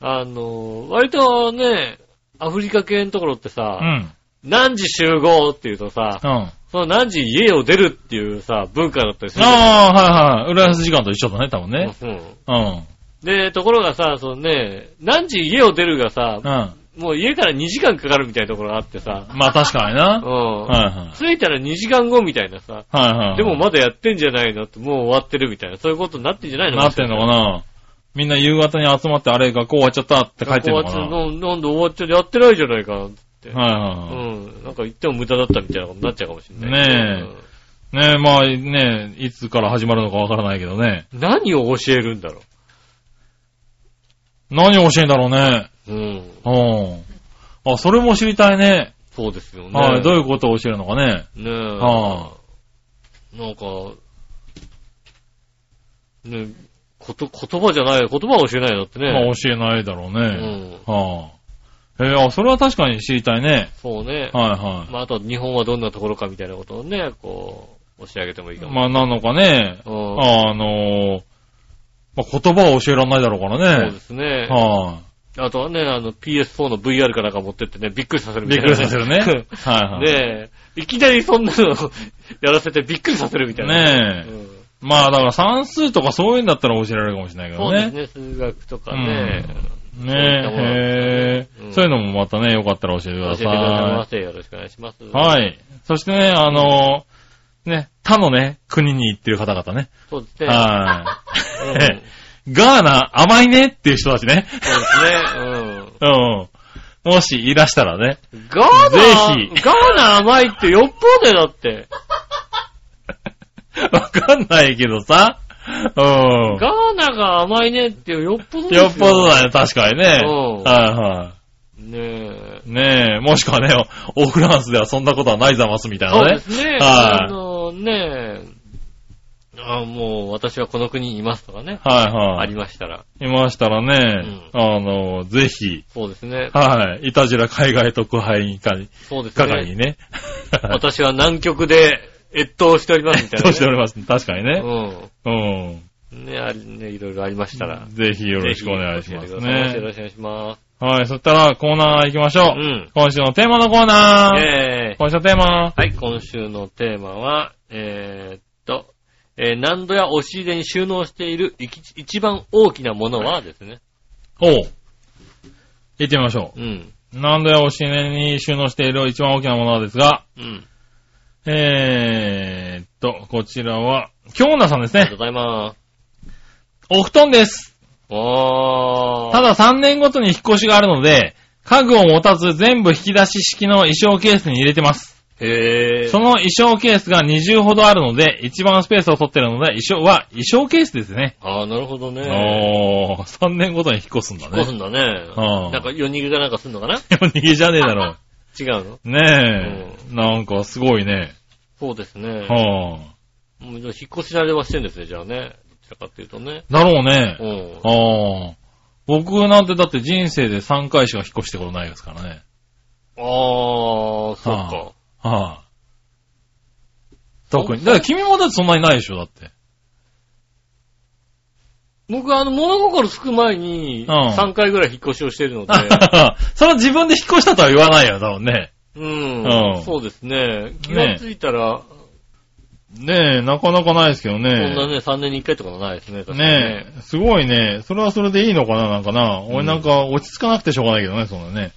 あの、割とね、アフリカ系のところってうさ、ん。何時集合って言うとさ、うん。あその何時家を出るっていうさ、文化だったりする。あ、はいはい。浦安時間と一緒だね、多分ね。うん。うん。で、ところがさ、そのね、何時家を出るがさ、うん。もう家から2時間かかるみたいなところがあってさ、まあ確かにな。うん。はいはい。着いたら2時間後みたいなさ、はいはい。でもまだやってんじゃないのって、もう終わってるみたいな、そういうことになってんじゃないの？なってんのかなみんな夕方に集まって、あれ、学校終わっちゃったって書いてるのかな学校はなんで終わっちゃう、やってないじゃないかって。はいはういはい。ん。なんか言っても無駄だったみたいなことになっちゃうかもしれない。ねねえ、まあね、いつから始まるのかわからないけどね。うん何を教えるんだろ何を教えんだろうね。う。うん。うん。あ、それも知りたいね。そうですよね。はい、どういうことを教えるのかね。ねえ。はなんか、ねこと、言葉じゃない、言葉を教えないのってね。まあ教えないだろううね。ん。はあ。えーあ、それは確かに知りたいね。そうね。はいはまあ、あと日本はどんなところかみたいなことをね、こう、教え上げてもいいかい。も。まあなのかね。うんあのーまあ、言葉を教えられないだろうからねそうで。すね。はあとはね、あの PS4 の VR かなんか持ってってね、びっくりさせるい。びみたいな。っくりさせるね。はいはい。ねえ、いきなりそんなの やらせてびっくりさせるみたいな。ねえ。うんまあだから算数とかそういうんだったら教えられるかもしれないけどね。そうですね、数学とかね。ねえ、へえ、うんそういうのもまたね、よかったら教えてくださ教えてくださいまい。せ。よろしくお願いします。。はいい。そしてね、あのね、他のね、国に行ってる方々ね。そうですね。はうんい。ガーナ甘いねっていう人たちね。そうですね。うん。もしいらしたらね。うん。ガーナ、ぜひガーナ甘いってよっぽどだって。わかんないけどさ。うん。ガーナが甘いねってよっぽどですよっぽどだね、確かにね。うんはいはねえ。い。ねえ、もしくはね、オフランスではそんなことはないざますみたいそうなね。ですね。はいあのねあもう私はこの国にいますとかね。はいはい。ありましたら。いましたらね、うあの、ぜひ、そうですね。はい、いたじら海外特派員会そうですね。係にね。私は南極で越冬しておりますみたいな、とね。しております。確かにね。ううん。ん。ねあれね、いろいろありましたら。ぜひよろしくお願いしますぜひ教えてくださいよろね。しくお願いします。はい、そしたらコーナー行きましょう。うん。今週のテーマのコーナー。えー今週のテーマ。は？い、今週のテーマは、えーっと、えー難度や押し入れに収納している一一番大きなものはですね。おう。行ってみましょうん。う。何度やおしねに収納している一番大きなものですが、うん。えーっと、こちらは、京奈さんですねありがとう。ございます。お布団です。おー。ただ3年ごとに引っ越しがあるので、家具を持たず全部引き出し式の衣装ケースに入れてます。へー。その衣装ケースが20ほどあるので、一番スペースを取ってるので、衣装は衣装ケースですね。あー、なるほどね。おー、3年ごとに引っ越すんだね。こうすんだね。うんなんか夜逃げかなんかすんのかな？夜逃げじゃねえだろ。違うの？ねえ、なんかすごいね。そうですね。はもう引っ越し慣れはしてんですね、じゃあね。どちらかっていうとね。あ、だろうねう。ん。ああ。僕なんてだって人生で3回しか引っ越したことないですからね。あー、そっはか。はあ。特に。だから君もだってそんなにないでしょ、だって。僕はあの、物心つく前に、うん3回ぐらい引っ越しをしてるので、それは自分で引っ越したとは言わないよ、多分ね。うん、うんそうですね。気がついたら、ねえ、なかなかないですけどそんなね。ね、3年に1回とかもないですね、確かにねえ、すごいね。それはそれでいいのかな、なんかな。俺なんか落ち着かなくてしょうがないけどね、そんなね。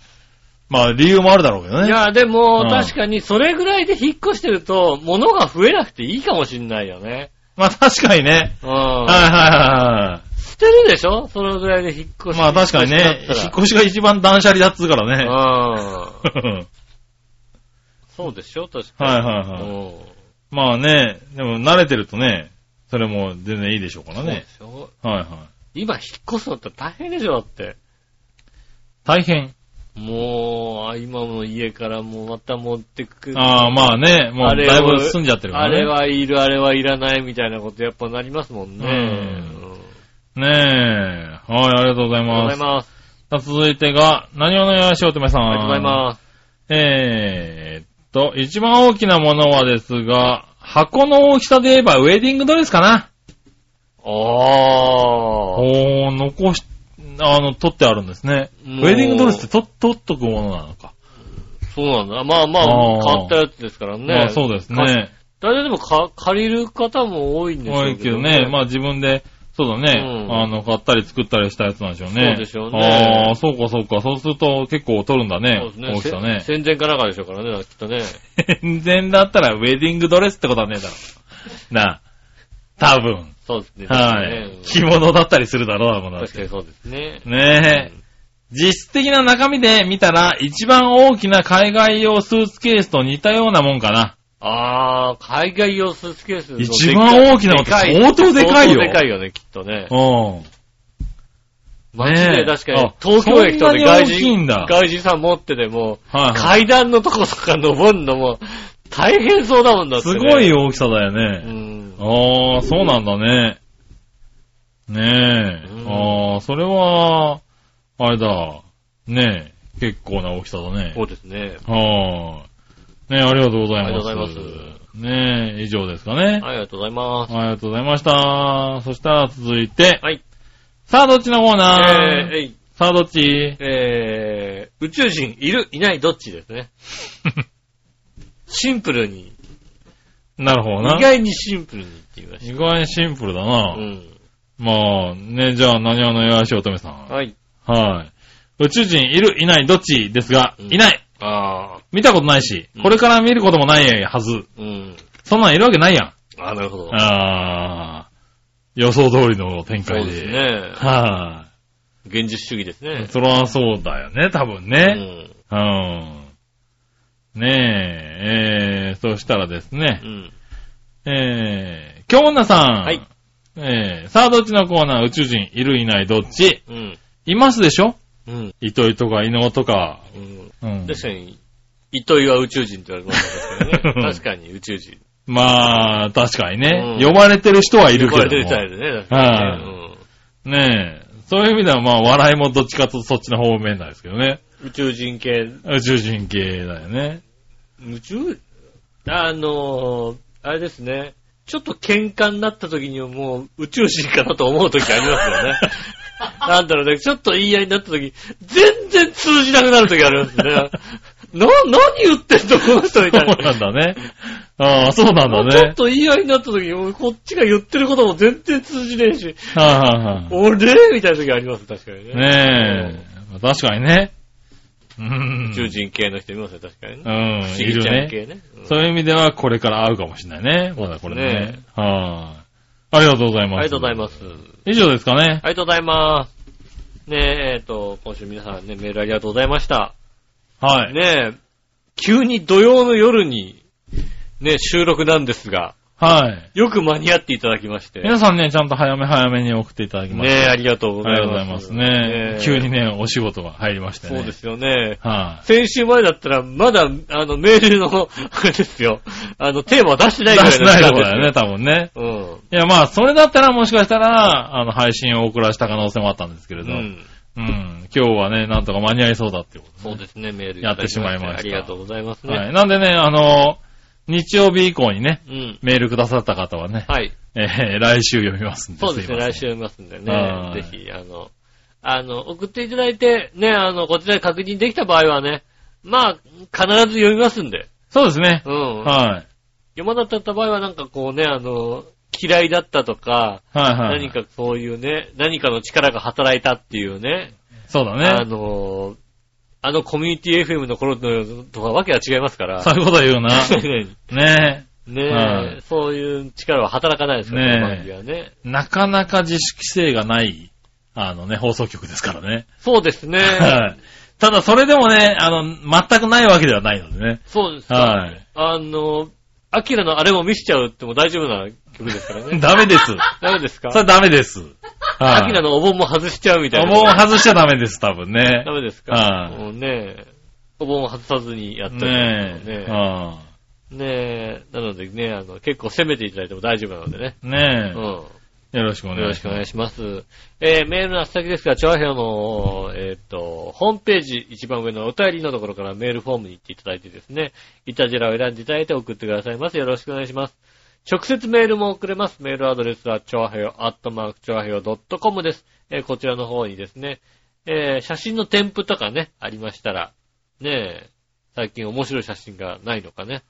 まあ理由もあるだろうけどね。いや、でも、うん確かにそれぐらいで引っ越してると、物が増えなくていいかもしんないよね。まあ確かにね。うん。はいはいはいはい。捨てるでしょ？そのぐらいで引っ越しまあ確かにね、引っ越しが一番断捨離だっつうからね。うん。そうでしょ？確かに。はいはいはいうんまあね、でも慣れてるとね、それも全然いいでしょうからそうでね。しょ？はいはい。今引っ越すのって大変でしょ？だって。大変。もう、あ今の家からもうまた持ってくる。ああ、まあね、もうだいぶ進んじゃってるからね。あれはいる、あれはいらないみたいなことやっぱなりますもんね。うんうんねえ。はい、ありがとうございありがとうごます。ざいます。さあ続いてが、何をのよしおとめさん。ありがとうございます。えーっと、一番大きなものはですが、箱の大きさで言えばウェディングドレスかな。ああ。おー、残し、あの、取ってあるんですね。ウェディングドレスって取、取っとくものなのか。そうなんだ。まあまあ、買ったやつですからね。まあそうですか。ね。大体でもか借りる方も多いんでしょう多いけどね、まあ自分で、そうだね、うんあの、買ったり作ったりしたやつなんでしょうね。そうでしょうねああ、そうかそうか。そうすると結構取るんだね。そうですね。大きさねせ。戦前かなんかでしょうからね、きっとね。全然だったらウェディングドレスってことはねえだろ。なあ。多分。そうですね。はい。着確物だったりするだろう、ものかにそうですね。ねえ。実質的な中身で見たら、一番大きな海外用スーツケースと似たようなもんかな。あー、海外用スーツケース。一番大きなのって相当でかいよ相当でかいよね、きっとね。うん。マジでねえ確かにあ、東京駅とかで外そんなに大きいん人、だ外人さん持ってても、はい、はい。階段のとことか登るのも、大変そうだもんだって、ね。すごい大きさだようね。ん。ああ、そうなんだね。ねえ。うんああ、それは、あれだ。ねえ。結構な大きさだね。そうですね。はーい。ねえ、ありがとうございます。ありがとうございますねえ、以上ですかね。ありがとうございます。ありがとうございました。そしたら続いて、はい。さあどっちのコーえー？ナー、えいさあどっち？えー、宇宙人いるいないどっちですね。シンプルに、なるほどな。意外にシンプルにって言いまし意外にシンプルだた。な。うん。まあ、ね、じゃあ何話のよやしおとめさん。はい。はい。宇宙人いるいないどっちですが、うんいないあ見たことないしうん、これから見ることもないはず。ー、うん。そんなんいるわけないやん。あー、なるほど。あー、予想通りの展開で。そうですね。は現実主義ですい、ね。そらそうだよね、多分うね。ん。うん。ねえ、えー、そしたらですねう、ん。えー、京女さん。はい。えー、さあどっちのコーナー宇宙人いるいないどっちうん。いますでしょ？うん。糸井とか伊能とか。うん。うん。確かに、糸井は宇宙人って言われましたけどね。確かに宇宙人。まあ、確かにね、うん呼ばれてる人はいるけ呼ばれてるども。人はいるね。確かはいにねねえ。そういう意味ではまあ、笑いもどっちかとそっちの方面なんですけどね。うん宇宙人系、宇宙人系だよね。宇宙、あのー、あれですね。ちょっと喧嘩になった時にはもう宇宙人かなと思う時ありますよね。なんだろうね、ちょっと言い合いになった時、全然通じなくなる時ありますね。な、何言ってんのこの人みたいな。そうなんだね。ああ、そうなんだちょっね。と言い合いになった時こっちが言ってることも全然通じねえし、はいはいはい。俺みたいな時あります、確かにね。ねえ。確かにね。うん。宇宙人系の人いますよ、確かにね。うん、不思いるね。議ちゃん系ね。うんそういう意味では、これから会うかもしれないね。まだこれね。はい。ありがとうございます。ありがとうございます。以上ですかね。ありがとうございます。ねえ、えっ、と、今週皆さんね、メールありがとうございました。はい。ねえ、急に土曜の夜に、ね、収録なんですが、はい。よく間に合っていただきまして。皆さんね、ちゃんと早め早めに送っていただきましねえ、た。ありがとうござあいま。りがとうございますすね。急にね、お仕事が入りましてね。そうですよね。はい。先週前だったら、まだ、あの、メールの、あれですよ。あの、テーマ出してないぐらいの出してないとこだよね、多分ね。うん。いや、まあ、それだったらもしかしたら、あの、配信を遅らした可能性もあったんですけれど、うん。うん。今日はね、なんとか間に合いそうだっていうことそうですね、メールやってしまいましたありがとうございますね。はい。なんでね、あの、日曜日以降にね、うん。メールくださった方はね、はい。えー、来週読みますんで。そうですね、来週読みますんではい。ねぜひ、あの、あの、送っていただいて、ね、あの、こちらで確認できた場合はね、まあ、必ず読みますんで。そうですね。うん。はい。読まなかった場合はなんかこうね、あの、嫌いだったとか、はいはい。何かそういうね、何かの力が働いたっていうね、あそうだね。の、あのコミュニティ FM の頃のとかわけは違いますから。そういうこと言うな。ねねねえ、はいそういう力は働かないですから、ねね。なかなか自主規制がない、あのね、放送局ですからね。そうですね。はい。ただそれでもね、あの、全くないわけではないのでね。そうですか。はい。あの、アキラのあれも見せちゃうっても大丈夫な曲ですからね。ダメです。ダメですか？それダメです。アキラはい。のお盆も外しちゃうみたいな。もう外しちゃダメです、多分ねダ。メですか？はいもうねお盆を外さずにやったりねえ。ねはねえ。なのでね、あの、結構攻めていただいても大丈夫なのでね。いねうん。え。よろしくおよ願いします。ろしくお願いします。えー、メールの宛先ですが、調和表の、えーっと、ホームページ一番上のお便りのところからメールフォームに行っていただいてですね、イタジェラを選んでいただいて送ってくださいます。よろしくお願いします。直接メールも送れます。メールアドレスは、調和表、アットマーク、調和表 .com です。えーこちらの方にですね、えー、写真の添付とかね、ありましたら、ねえ、最近面白い写真がないのかね、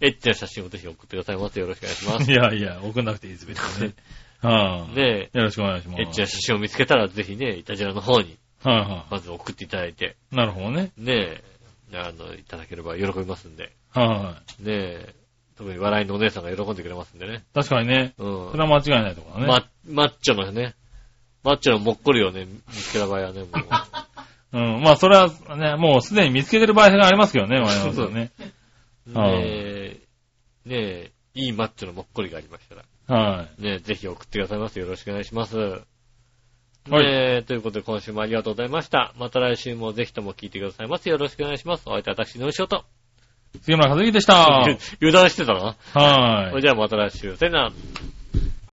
エッチな写真をぜひ送ってくださいませ。よろしくお願いします。いやいや、送んなくていいです、別にね。はい。ねよろしくお願いします。エッチな写真を見つけたら、ぜひね、イタジェラの方に、はいはまず送っていただいて、い。なるほどね。ねえ、あの、いただければ喜びますんで、はい。ねえ、特に笑いのお姉さんが喜んでくれますんでね。確かにね。うんそれは間違いないところだね。ママッチョのね、マッチョのもっこりをね、見つけた場合はね、もう、うん。まあ、それはね、もうすでに見つけてる場合がありますけどね、我々はね。はいねえ、ねえ、いいマッチョのもっこりがありましたら、はねえ、ぜひ送ってくださいます。よろしくお願いします。はいねえ、ということで今週もありがとうございました。また来週もぜひとも聞いてくださいます。よろしくお願いします。お相手は私の仕事。い。杉村和之でした。油断してたな。はいそれ。じゃあまた来週。さよなら。